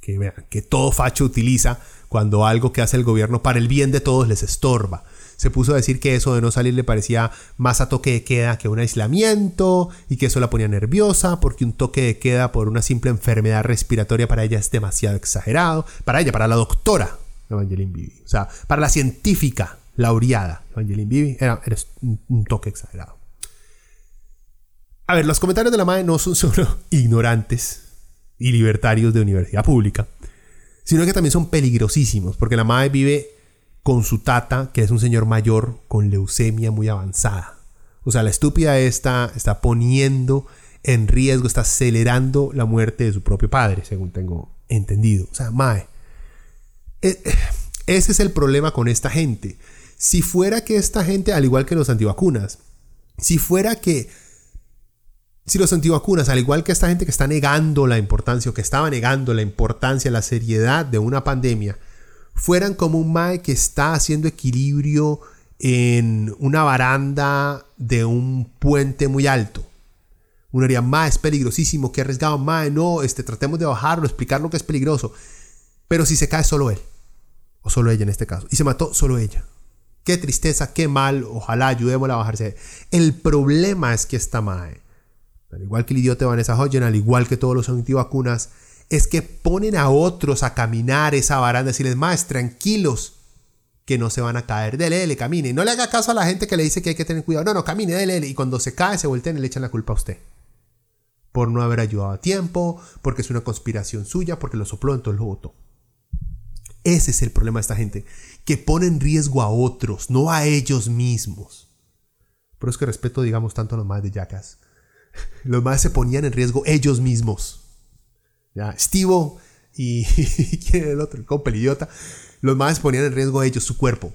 A: que, que todo facho utiliza cuando algo que hace el gobierno para el bien de todos les estorba se puso a decir que eso de no salir le parecía más a toque de queda que un aislamiento y que eso la ponía nerviosa porque un toque de queda por una simple enfermedad respiratoria para ella es demasiado exagerado. Para ella, para la doctora Evangeline Bibi. O sea, para la científica laureada Evangeline Bibi, era, un, toque exagerado. A ver, los comentarios de la madre no son solo ignorantes y libertarios de universidad pública, sino que también son peligrosísimos, porque la madre vive con su tata, que es un señor mayor con leucemia muy avanzada. O sea, la estúpida esta está poniendo en riesgo, está acelerando la muerte de su propio padre, según tengo entendido. O sea, Mae. Eh, eh, ese es el problema con esta gente. Si fuera que esta gente, al igual que los antivacunas, si fuera que si los antivacunas, al igual que esta gente que está negando la importancia o que estaba negando la importancia, la seriedad de una pandemia, fueran como un mae que está haciendo equilibrio en una baranda de un puente muy alto. Uno diría, mae, es peligrosísimo, qué arriesgado, mae, no, este, tratemos de bajarlo, explicar lo que es peligroso. Pero si se cae solo él, o solo ella en este caso, y se mató solo ella. Qué tristeza, qué mal, ojalá ayudémosla a bajarse. El problema es que esta mae, al igual que el idiota Vanessa Hodgen, al igual que todos los antivacunas, es que ponen a otros a caminar esa baranda, decirles, más tranquilos, que no se van a caer, dele, le camine. No le haga caso a la gente que le dice que hay que tener cuidado. No, no, camine, dele, Y cuando se cae, se voltean y le echan la culpa a usted. Por no haber ayudado a tiempo, porque es una conspiración suya, porque lo sopló, entonces lo votó. Ese es el problema de esta gente, que pone en riesgo a otros, no a ellos mismos. Por eso es que respeto, digamos, tanto a los más de Yacas. Los más se ponían en riesgo ellos mismos. ¿ya? Stivo y, ¿quién era el otro? El compa, idiota. Los más ponían en riesgo a ellos, su cuerpo.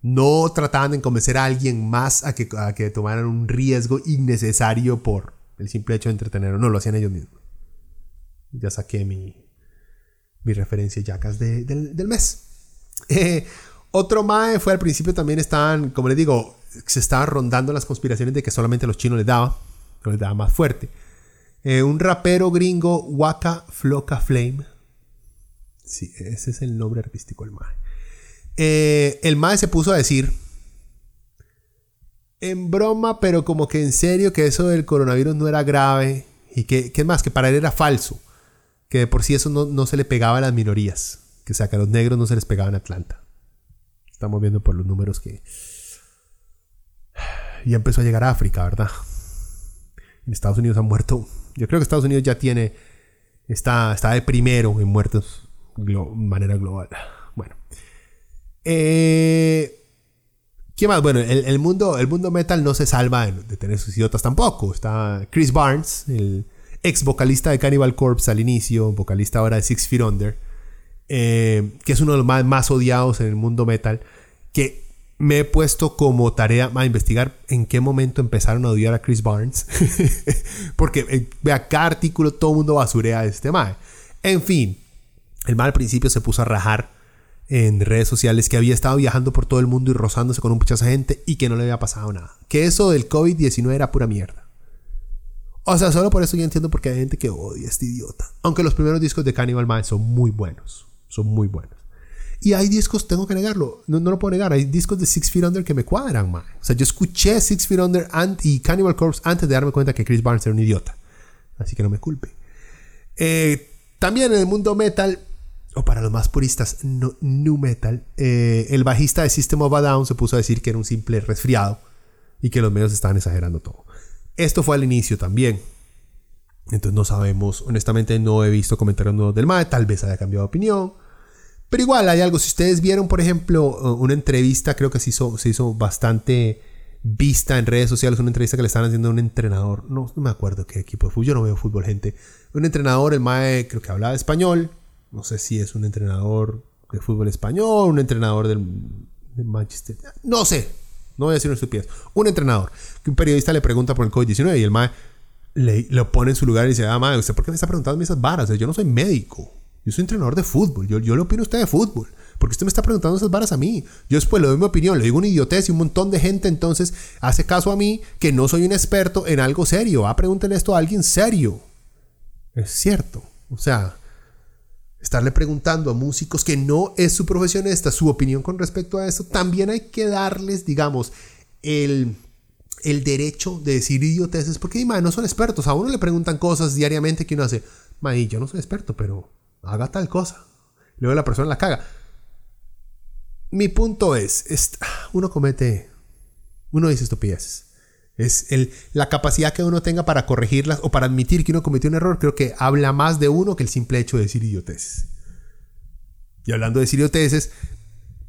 A: No trataban de convencer a alguien más a que, a que tomaran un riesgo innecesario por el simple hecho de entretenerlo. No, lo hacían ellos mismos. Ya saqué mi, mi referencia yacas de, del, mes. Eh, otro mae fue al principio también estaban, como les digo, se estaban rondando las conspiraciones de que solamente los chinos les daba, no les daba más fuerte. Eh, un rapero gringo, Waka Floca Flame. Sí, ese es el nombre artístico del Mae. Eh, el Mae se puso a decir, en broma, pero como que en serio, que eso del coronavirus no era grave. Y que, que más, que para él era falso. Que de por sí eso no, se le pegaba a las minorías. Que que a los negros no se les pegaba en Atlanta. Estamos viendo por los números que... Ya empezó a llegar a África, ¿verdad? En Estados Unidos han muerto yo creo que Estados Unidos ya tiene. Está, está de primero en muertos de manera global. Bueno. Eh, ¿Qué más? Bueno, el, mundo, el mundo metal no se salva de, tener sus idiotas tampoco. Está Chris Barnes, el ex vocalista de Cannibal Corpse al inicio, vocalista ahora de Six Feet Under, eh, que es uno de los más, más odiados en el mundo metal, que me he puesto como tarea a investigar en qué momento empezaron a odiar a Chris Barnes. Porque eh, vea, cada artículo todo el mundo basurea a este mae. En fin, el mal al principio se puso a rajar en redes sociales que había estado viajando por todo el mundo y rozándose con un mucha gente y que no le había pasado nada. Que eso del COVID-19 era pura mierda. O sea, solo por eso yo entiendo por qué hay gente que odia a este idiota. Aunque los primeros discos de Cannibal Man son muy buenos. Son muy buenos. Y hay discos, tengo que negarlo, no, no lo puedo negar, hay discos de Six Feet Under que me cuadran, man. O sea, yo escuché Six Feet Under y Cannibal Corpse antes de darme cuenta que Chris Barnes era un idiota. Así que no me culpe. Eh, también en el mundo metal, o para los más puristas, no, new metal, eh, el bajista de System of a Down se puso a decir que era un simple resfriado y que los medios estaban exagerando todo. Esto fue al inicio también. Entonces no sabemos, honestamente no he visto comentarios nuevos del MAE, tal vez haya cambiado de opinión. Pero igual hay algo, si ustedes vieron por ejemplo una entrevista, creo que se hizo, se hizo bastante vista en redes sociales, una entrevista que le estaban haciendo a un entrenador, no, me acuerdo qué equipo de fútbol, yo no veo fútbol gente, un entrenador, el MAE creo que hablaba español, no sé si es un entrenador de fútbol español, un entrenador del, de Manchester, no sé, no voy a decir una estupidez. Un entrenador, que un periodista le pregunta por el COVID-19 y el mae le, lo pone en su lugar y dice, ah, mae, ¿usted por qué me está preguntando esas varas? Yo no soy médico. Yo soy entrenador de fútbol. Yo, yo le opino a usted de fútbol. Porque usted me está preguntando esas varas a mí. Yo después le doy mi opinión, le digo una idiotez y un montón de gente entonces hace caso a mí que no soy un experto en algo serio. Ah, pregúntenle esto a alguien serio. Es cierto. O sea, estarle preguntando a músicos que no es su profesión esta, su opinión con respecto a eso, también hay que darles, digamos, el, el derecho de decir idioteces, porque no son expertos. A uno le preguntan cosas diariamente que uno hace, mae, yo no soy experto, pero haga tal cosa. Luego la persona la caga. Mi punto es, es uno comete, uno dice estupideces. Es el, la capacidad que uno tenga para corregirlas o para admitir que uno cometió un error, creo que habla más de uno que el simple hecho de decir idioteces. Y hablando de decir idioteces,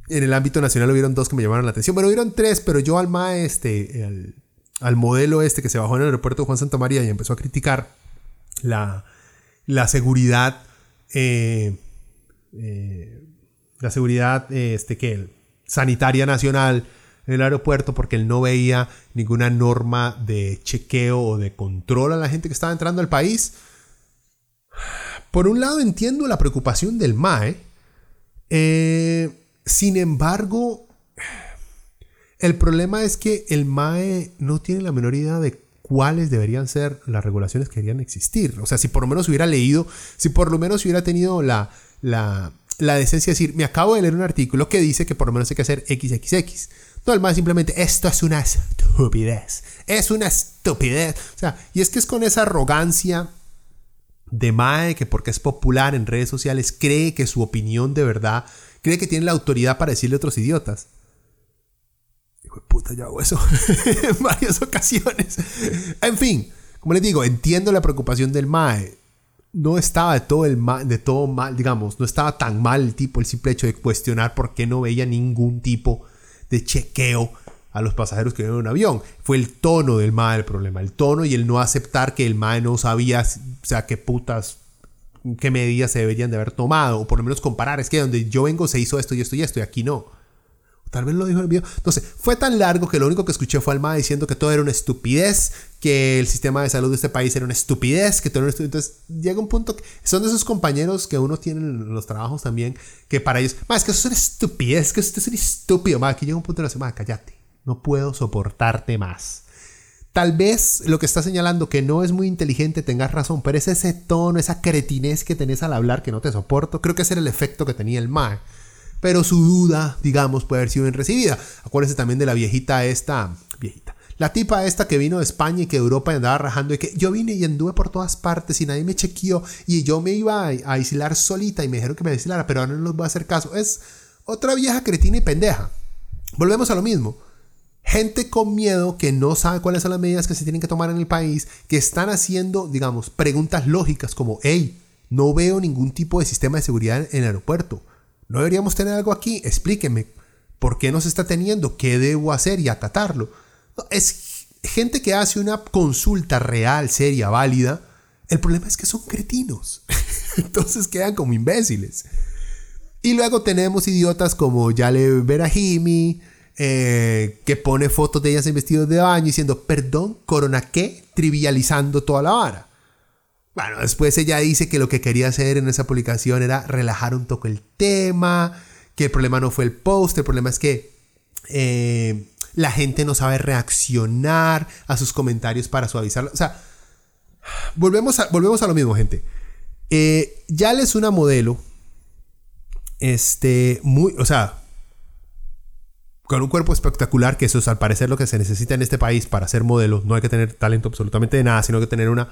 A: en el ámbito nacional hubieron dos que me llamaron la atención. Bueno, hubieron tres, pero yo al maestro, al, modelo este que se bajó en el aeropuerto de Juan Santa María y empezó a criticar la, la seguridad, eh, eh, la seguridad este, que, sanitaria nacional en el aeropuerto porque él no veía ninguna norma de chequeo o de control a la gente que estaba entrando al país. Por un lado entiendo la preocupación del MAE, eh, sin embargo, el problema es que el MAE no tiene la menor idea de cuáles deberían ser las regulaciones que deberían existir. O sea, si por lo menos hubiera leído, si por lo menos hubiera tenido la, la, la decencia de decir, me acabo de leer un artículo que dice que por lo menos hay que hacer XXX. No, el más simplemente, esto es una estupidez. Es una estupidez. O sea, y es que es con esa arrogancia de Mae que porque es popular en redes sociales cree que su opinión de verdad, cree que tiene la autoridad para decirle a otros idiotas. Hijo de puta, yo hago eso en varias ocasiones. En fin, como les digo, entiendo la preocupación del Mae. No estaba de todo, el mal, de todo mal, digamos, no estaba tan mal el tipo, el simple hecho de cuestionar por qué no veía ningún tipo de chequeo a los pasajeros que iban en un avión. Fue el tono del MAE el problema, el tono y el no aceptar que el MAE no sabía, o sea, qué putas, qué medidas se deberían de haber tomado, o por lo menos comparar, es que donde yo vengo se hizo esto y esto y esto, y aquí no. Tal vez lo dijo en el video. Entonces, fue tan largo que lo único que escuché fue al MAE diciendo que todo era una estupidez, que el sistema de salud de este país era una estupidez, que todo era una estupidez. Entonces, llega un punto que son de esos compañeros que uno tiene en los trabajos también, que para ellos, más es que eso es una estupidez, que usted es estúpido, más que llega un punto de la semana, cállate, no puedo soportarte más. Tal vez lo que está señalando que no es muy inteligente tengas razón, pero es ese tono, esa cretinez que tenés al hablar que no te soporto. Creo que ese era el efecto que tenía el MAE pero su duda, digamos, puede haber sido bien recibida. Acuérdense también de la viejita esta, viejita, la tipa esta que vino de España y que Europa andaba rajando y que yo vine y anduve por todas partes y nadie me chequeó y yo me iba a, aislar solita y me dijeron que me aislara, pero ahora no les voy a hacer caso. Es otra vieja cretina y pendeja. Volvemos a lo mismo. Gente con miedo que no sabe cuáles son las medidas que se tienen que tomar en el país, que están haciendo, digamos, preguntas lógicas como, hey, no veo ningún tipo de sistema de seguridad en el aeropuerto. ¿No deberíamos tener algo aquí? Explíqueme. ¿Por qué no se está teniendo? ¿Qué debo hacer y acatarlo? es gente que hace una consulta real, seria, válida. El problema es que son cretinos. Entonces quedan como imbéciles. Y luego tenemos idiotas como Yale Berahimi, eh, que pone fotos de ellas en vestidos de baño diciendo, perdón, corona qué, trivializando toda la vara. Bueno, después ella dice que lo que quería hacer en esa publicación era relajar un poco el tema, que el problema no fue el post, el problema es que eh, la gente no sabe reaccionar a sus comentarios para suavizarlo. O sea, volvemos a, volvemos a lo mismo, gente. Eh, Yale es una modelo. Este, muy, o sea, con un cuerpo espectacular, que eso es al parecer lo que se necesita en este país para ser modelo. No hay que tener talento absolutamente de nada, sino que tener una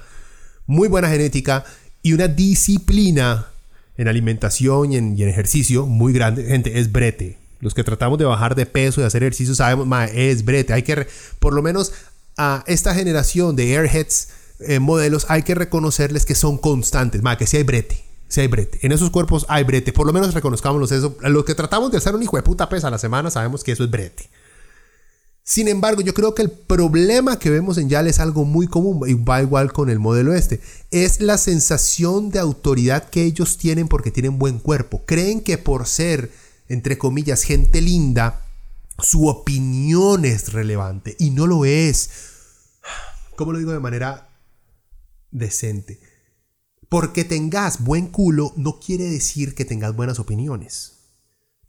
A: muy buena genética y una disciplina en alimentación y en, ejercicio muy grande. Gente, es brete. Los que tratamos de bajar de peso y hacer ejercicio sabemos, ma, es brete. Hay que, por lo menos a esta generación de airheads eh, modelos, hay que reconocerles que son constantes, ma, que si hay brete. Si hay brete. En esos cuerpos hay brete. Por lo menos reconozcamos eso. Los que tratamos de hacer un hijo de puta pesa a la semana sabemos que eso es brete. Sin embargo, yo creo que el problema que vemos en Yale es algo muy común y va igual con el modelo este. Es la sensación de autoridad que ellos tienen porque tienen buen cuerpo. Creen que por ser, entre comillas, gente linda, su opinión es relevante y no lo es. ¿Cómo lo digo de manera decente? Porque tengas buen culo no quiere decir que tengas buenas opiniones.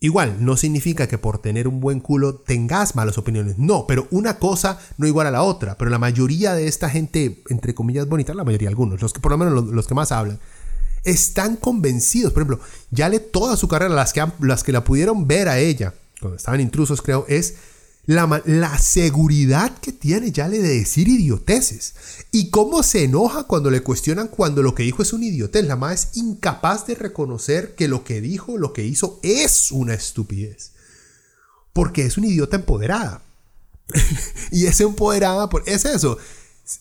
A: Igual, no significa que por tener un buen culo tengas malas opiniones. No, pero una cosa no igual a la otra. Pero la mayoría de esta gente, entre comillas, bonita, la mayoría, algunos, los que por lo menos los, que más hablan, están convencidos. Por ejemplo, ya le toda su carrera, las que, las que la pudieron ver a ella, cuando estaban intrusos, creo, es la, seguridad que tiene Yale de decir idioteces. Y cómo se enoja cuando le cuestionan cuando lo que dijo es un idiotez. La madre es incapaz de reconocer que lo que dijo, lo que hizo es una estupidez. Porque es una idiota empoderada. y ese empoderada es eso.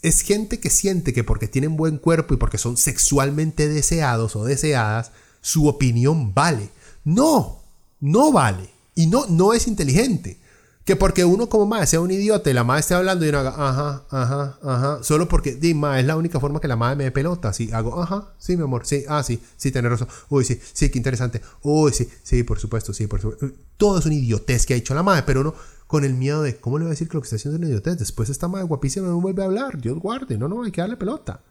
A: Es gente que siente que porque tienen buen cuerpo y porque son sexualmente deseados o deseadas, su opinión vale. No, no vale. Y no, no es inteligente. Que porque uno como madre sea un idiota y la madre esté hablando y uno haga, ajá, ajá, ajá, solo porque, di, es la única forma que la madre me dé pelota. Si hago, ajá, sí, mi amor, sí, ah, sí, sí, razón. Uy, sí, sí, qué interesante. Uy, sí, sí, por supuesto, sí, por supuesto. Todo es una idiotez que ha dicho la madre, pero uno con el miedo de, ¿cómo le voy a decir que lo que está haciendo es una idiotez? Después esta madre guapísima no vuelve a hablar. Dios guarde, no, no, hay que darle pelota.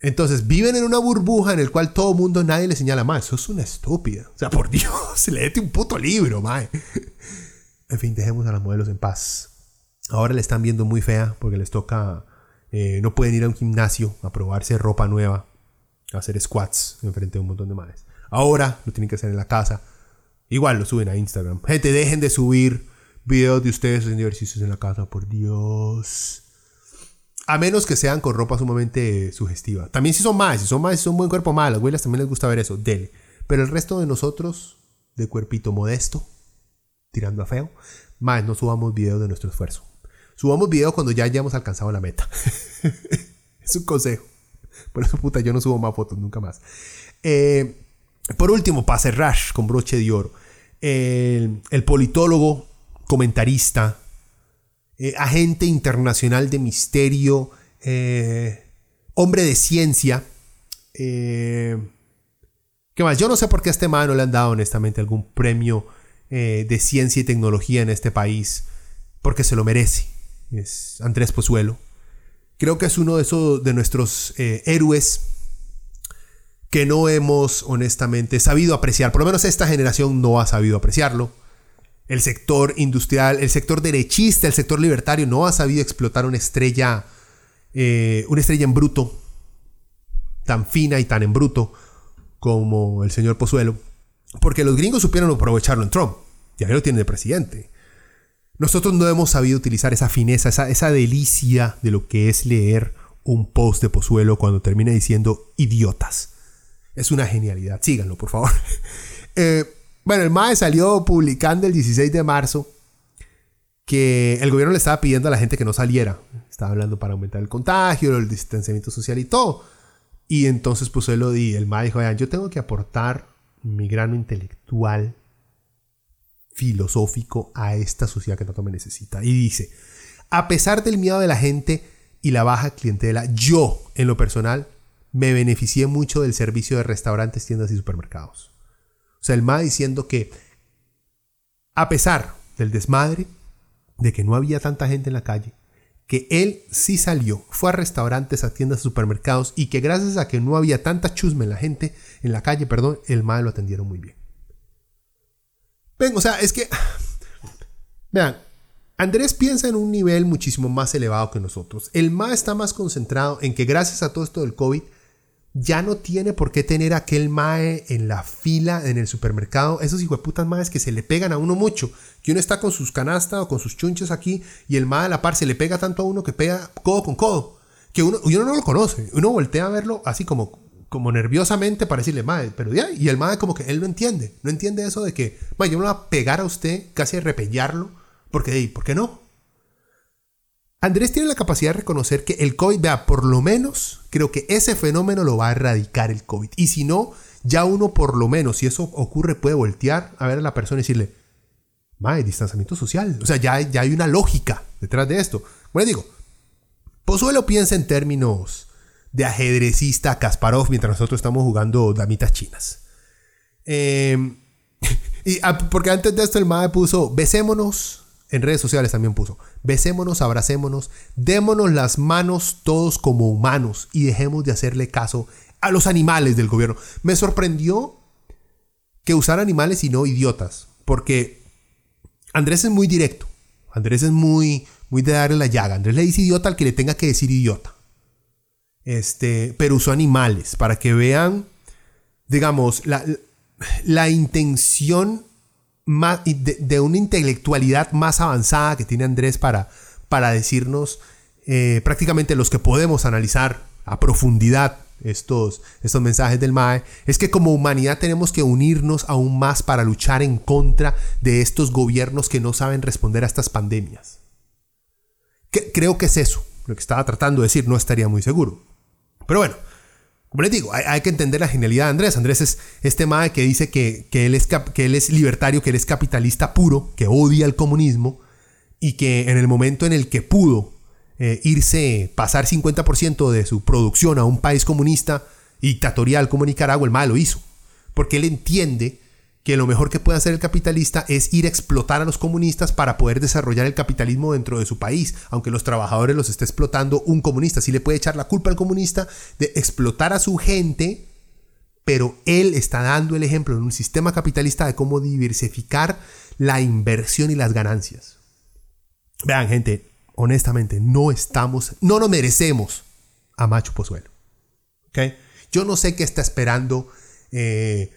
A: Entonces viven en una burbuja en el cual todo mundo, nadie le señala más. Eso es una estúpida. O sea, por Dios, léete un puto libro, mae. En fin, dejemos a las modelos en paz. Ahora le están viendo muy fea porque les toca. Eh, no pueden ir a un gimnasio a probarse ropa nueva, a hacer squats enfrente de un montón de madres. Ahora lo tienen que hacer en la casa. Igual lo suben a Instagram. Gente, dejen de subir videos de ustedes haciendo ejercicios en la casa, por Dios. A menos que sean con ropa sumamente sugestiva. También si son más, si son más, si son buen cuerpo mal, las güeylas también les gusta ver eso, dele. Pero el resto de nosotros, de cuerpito modesto, tirando a feo, más no subamos videos de nuestro esfuerzo. Subamos videos cuando ya hayamos alcanzado la meta. es un consejo. Por eso, puta, yo no subo más fotos nunca más. Eh, por último, para cerrar con broche de oro, el, politólogo, comentarista, eh, agente internacional de misterio, eh, hombre de ciencia. ¿Qué más? Yo no sé por qué a este man no le han dado honestamente algún premio eh, de ciencia y tecnología en este país, porque se lo merece. Es Andrés Pozuelo. Creo que es uno de, esos, de nuestros eh, héroes que no hemos honestamente sabido apreciar. Por lo menos esta generación no ha sabido apreciarlo. El sector industrial, el sector derechista, el sector libertario no ha sabido explotar una estrella, eh, una estrella en bruto, tan fina y tan en bruto como el señor Pozuelo. Porque los gringos supieron aprovecharlo en Trump. Ya lo tiene de presidente. Nosotros no hemos sabido utilizar esa fineza, esa, delicia de lo que es leer un post de Pozuelo cuando termina diciendo idiotas. Es una genialidad. Síganlo, por favor. Eh, bueno, el MAE salió publicando el 16 de marzo que el gobierno le estaba pidiendo a la gente que no saliera. Estaba hablando para aumentar el contagio, el distanciamiento social y todo. Y entonces Pozuelo y el MAE dijo, yo tengo que aportar mi grano intelectual filosófico a esta sociedad que tanto me necesita. Y dice, a pesar del miedo de la gente y la baja clientela, yo, en lo personal, me beneficié mucho del servicio de restaurantes, tiendas y supermercados. O sea, el MA diciendo que, a pesar del desmadre, de que no había tanta gente en la calle, que él sí salió, fue a restaurantes, a tiendas, supermercados y que gracias a que no había tanta chusma en la gente, en la calle, perdón, el MAE lo atendieron muy bien. O sea, es que. Vean, Andrés piensa en un nivel muchísimo más elevado que nosotros. El MA está más concentrado en que gracias a todo esto del COVID ya no tiene por qué tener aquel mae en la fila en el supermercado. Esos hijueputas maes que se le pegan a uno mucho. Que uno está con sus canastas o con sus chunches aquí y el mae a la par se le pega tanto a uno que pega codo con codo. Que uno, uno no lo conoce. Uno voltea a verlo así como, como nerviosamente para decirle, mae, pero ya. Y el mae como que él no entiende. No entiende eso de que, mae, yo me voy a pegar a usted, casi a repellarlo. Porque, ¿por qué no? Andrés tiene la capacidad de reconocer que el COVID, vea, por lo menos creo que ese fenómeno lo va a erradicar el COVID. Y si no, ya uno por lo menos, si eso ocurre, puede voltear a ver a la persona y decirle, mae, distanciamiento social. O sea, ya, ya hay una lógica detrás de esto. Bueno, digo, Pozuelo piensa en términos de ajedrecista Kasparov mientras nosotros estamos jugando damitas chinas. Em, y, ah, porque antes de esto el MAE puso, besémonos, en redes sociales también puso, besémonos, abracémonos, démonos las manos todos como humanos y dejemos de hacerle caso a los animales del gobierno. Me sorprendió que usar animales y no idiotas, porque Andrés es muy directo, Andrés es muy, muy de darle la llaga, Andrés le dice idiota al que le tenga que decir idiota. Este, pero usó animales para que vean, digamos, la, la intención de, una intelectualidad más avanzada que tiene Andrés para, para decirnos eh, prácticamente los que podemos analizar a profundidad estos, estos mensajes del MAE, es que como humanidad tenemos que unirnos aún más para luchar en contra de estos gobiernos que no saben responder a estas pandemias. Creo que es eso lo que estaba tratando de decir, no estaría muy seguro. Pero bueno, como les digo, hay, que entender la genialidad de Andrés. Andrés es este mae que dice que, él es, que él es libertario, que él es capitalista puro, que odia el comunismo y que en el momento en el que pudo eh, irse, pasar 50% de su producción a un país comunista dictatorial como Nicaragua, el mae lo hizo. Porque él entiende que lo mejor que puede hacer el capitalista es ir a explotar a los comunistas para poder desarrollar el capitalismo dentro de su país, aunque los trabajadores los esté explotando un comunista. Sí le puede echar la culpa al comunista de explotar a su gente, pero él está dando el ejemplo en un sistema capitalista de cómo diversificar la inversión y las ganancias. Vean, gente, honestamente, no estamos, no nos merecemos a Macho Pozuelo. Yo no sé qué está esperando. Eh,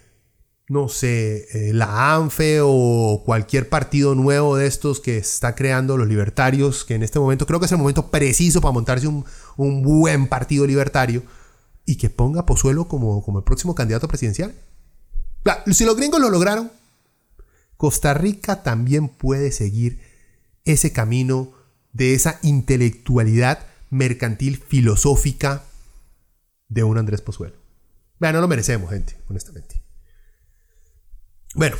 A: no sé, eh, la ANFE o cualquier partido nuevo de estos que está creando los libertarios, que en este momento creo que es el momento preciso para montarse un, buen partido libertario y que ponga Pozuelo como, como el próximo candidato presidencial. Si los gringos lo lograron, Costa Rica también puede seguir ese camino de esa intelectualidad mercantil filosófica de un Andrés Pozuelo. Vean, no lo merecemos, gente, honestamente. Bueno,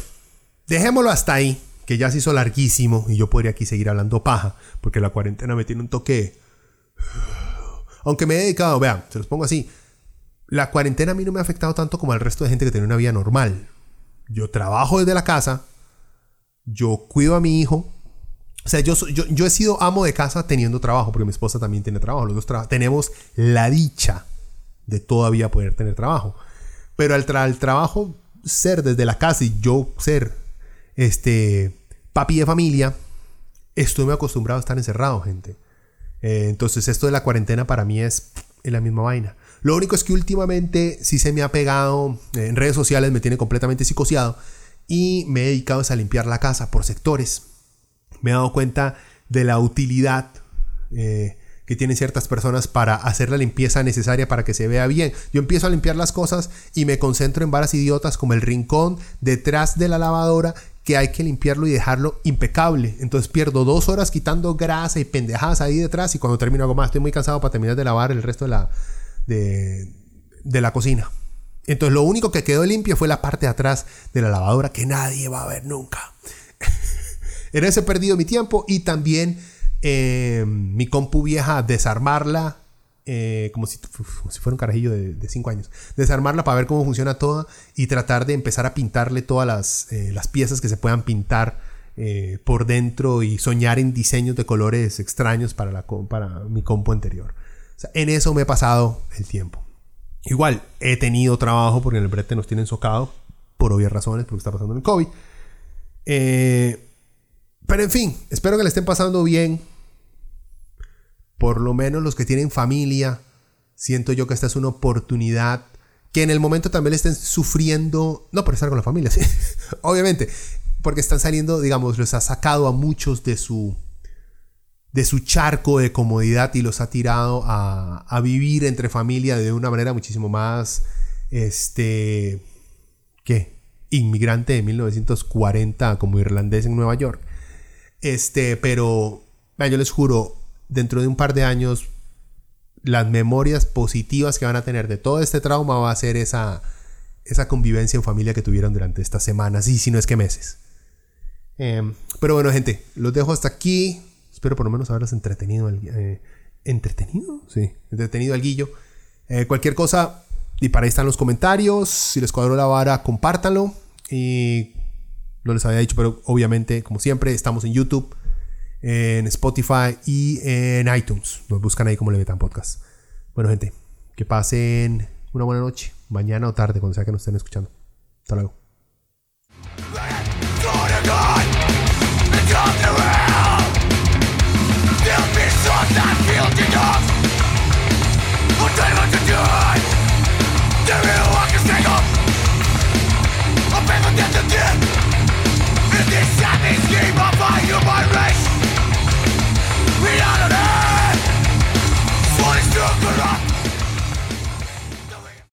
A: dejémoslo hasta ahí, que ya se hizo larguísimo y yo podría aquí seguir hablando paja, porque la cuarentena me tiene un toque... Aunque me he dedicado, vean, se los pongo así, la cuarentena a mí no me ha afectado tanto como al resto de gente que tiene una vida normal. Yo trabajo desde la casa, yo cuido a mi hijo, o sea, yo, yo, yo, he sido amo de casa teniendo trabajo, porque mi esposa también tiene trabajo. Los dos tenemos la dicha de todavía poder tener trabajo. Pero al, al trabajo ser desde la casa y yo ser este papi de familia, estoy muy acostumbrado a estar encerrado, gente. Eh, entonces esto de la cuarentena para mí es, la misma vaina. Lo único es que últimamente sí se me ha pegado en redes sociales, me tiene completamente psicoseado y me he dedicado a limpiar la casa por sectores. Me he dado cuenta de la utilidad eh, que tienen ciertas personas para hacer la limpieza necesaria para que se vea bien. Yo empiezo a limpiar las cosas y me concentro en varas idiotas como el rincón detrás de la lavadora que hay que limpiarlo y dejarlo impecable. Entonces pierdo dos horas quitando grasa y pendejadas ahí detrás y cuando termino hago más. Estoy muy cansado para terminar de lavar el resto de la, de, de la cocina. Entonces lo único que quedó limpio fue la parte de atrás de la lavadora que nadie va a ver nunca. en ese perdido mi tiempo y también eh, mi compu vieja, desarmarla, eh, como, si, fuera un carajillo de 5 años, desarmarla para ver cómo funciona toda y tratar de empezar a pintarle todas las, eh, las piezas que se puedan pintar por dentro y soñar en diseños de colores extraños para, la, para mi compu anterior. en eso me he pasado el tiempo. Igual, he tenido trabajo porque en el brete nos tienen socado por obvias razones, porque está pasando el COVID. Pero en fin, espero que le estén pasando bien. Por lo menos los que tienen familia. Siento yo que esta es una oportunidad que en el momento también le estén sufriendo. No por estar con la familia, sí. Obviamente. Porque están saliendo, digamos, los ha sacado a muchos de su. de su charco de comodidad y los ha tirado a, a vivir entre familia de una manera muchísimo más. Este. ¿Qué? Inmigrante de 1940 como irlandés en Nueva York. Este, pero yo les juro, dentro de un par de años, las memorias positivas que van a tener de todo este trauma va a ser esa, esa convivencia en familia que tuvieron durante estas semanas, y si no es que meses. Em, pero bueno, gente, los dejo hasta aquí. Espero por lo menos haberlos entretenido. Eh, ¿Entretenido? Sí, entretenido al guillo. Eh, cualquier cosa, y para ahí están los comentarios. Si les cuadró la vara, compártanlo. Y no les había dicho, pero obviamente, como siempre, estamos en YouTube, en Spotify y en iTunes. Nos buscan ahí como Le Podcast. Bueno, gente, que pasen una buena noche, mañana o tarde, cuando sea que nos estén escuchando. Hasta luego.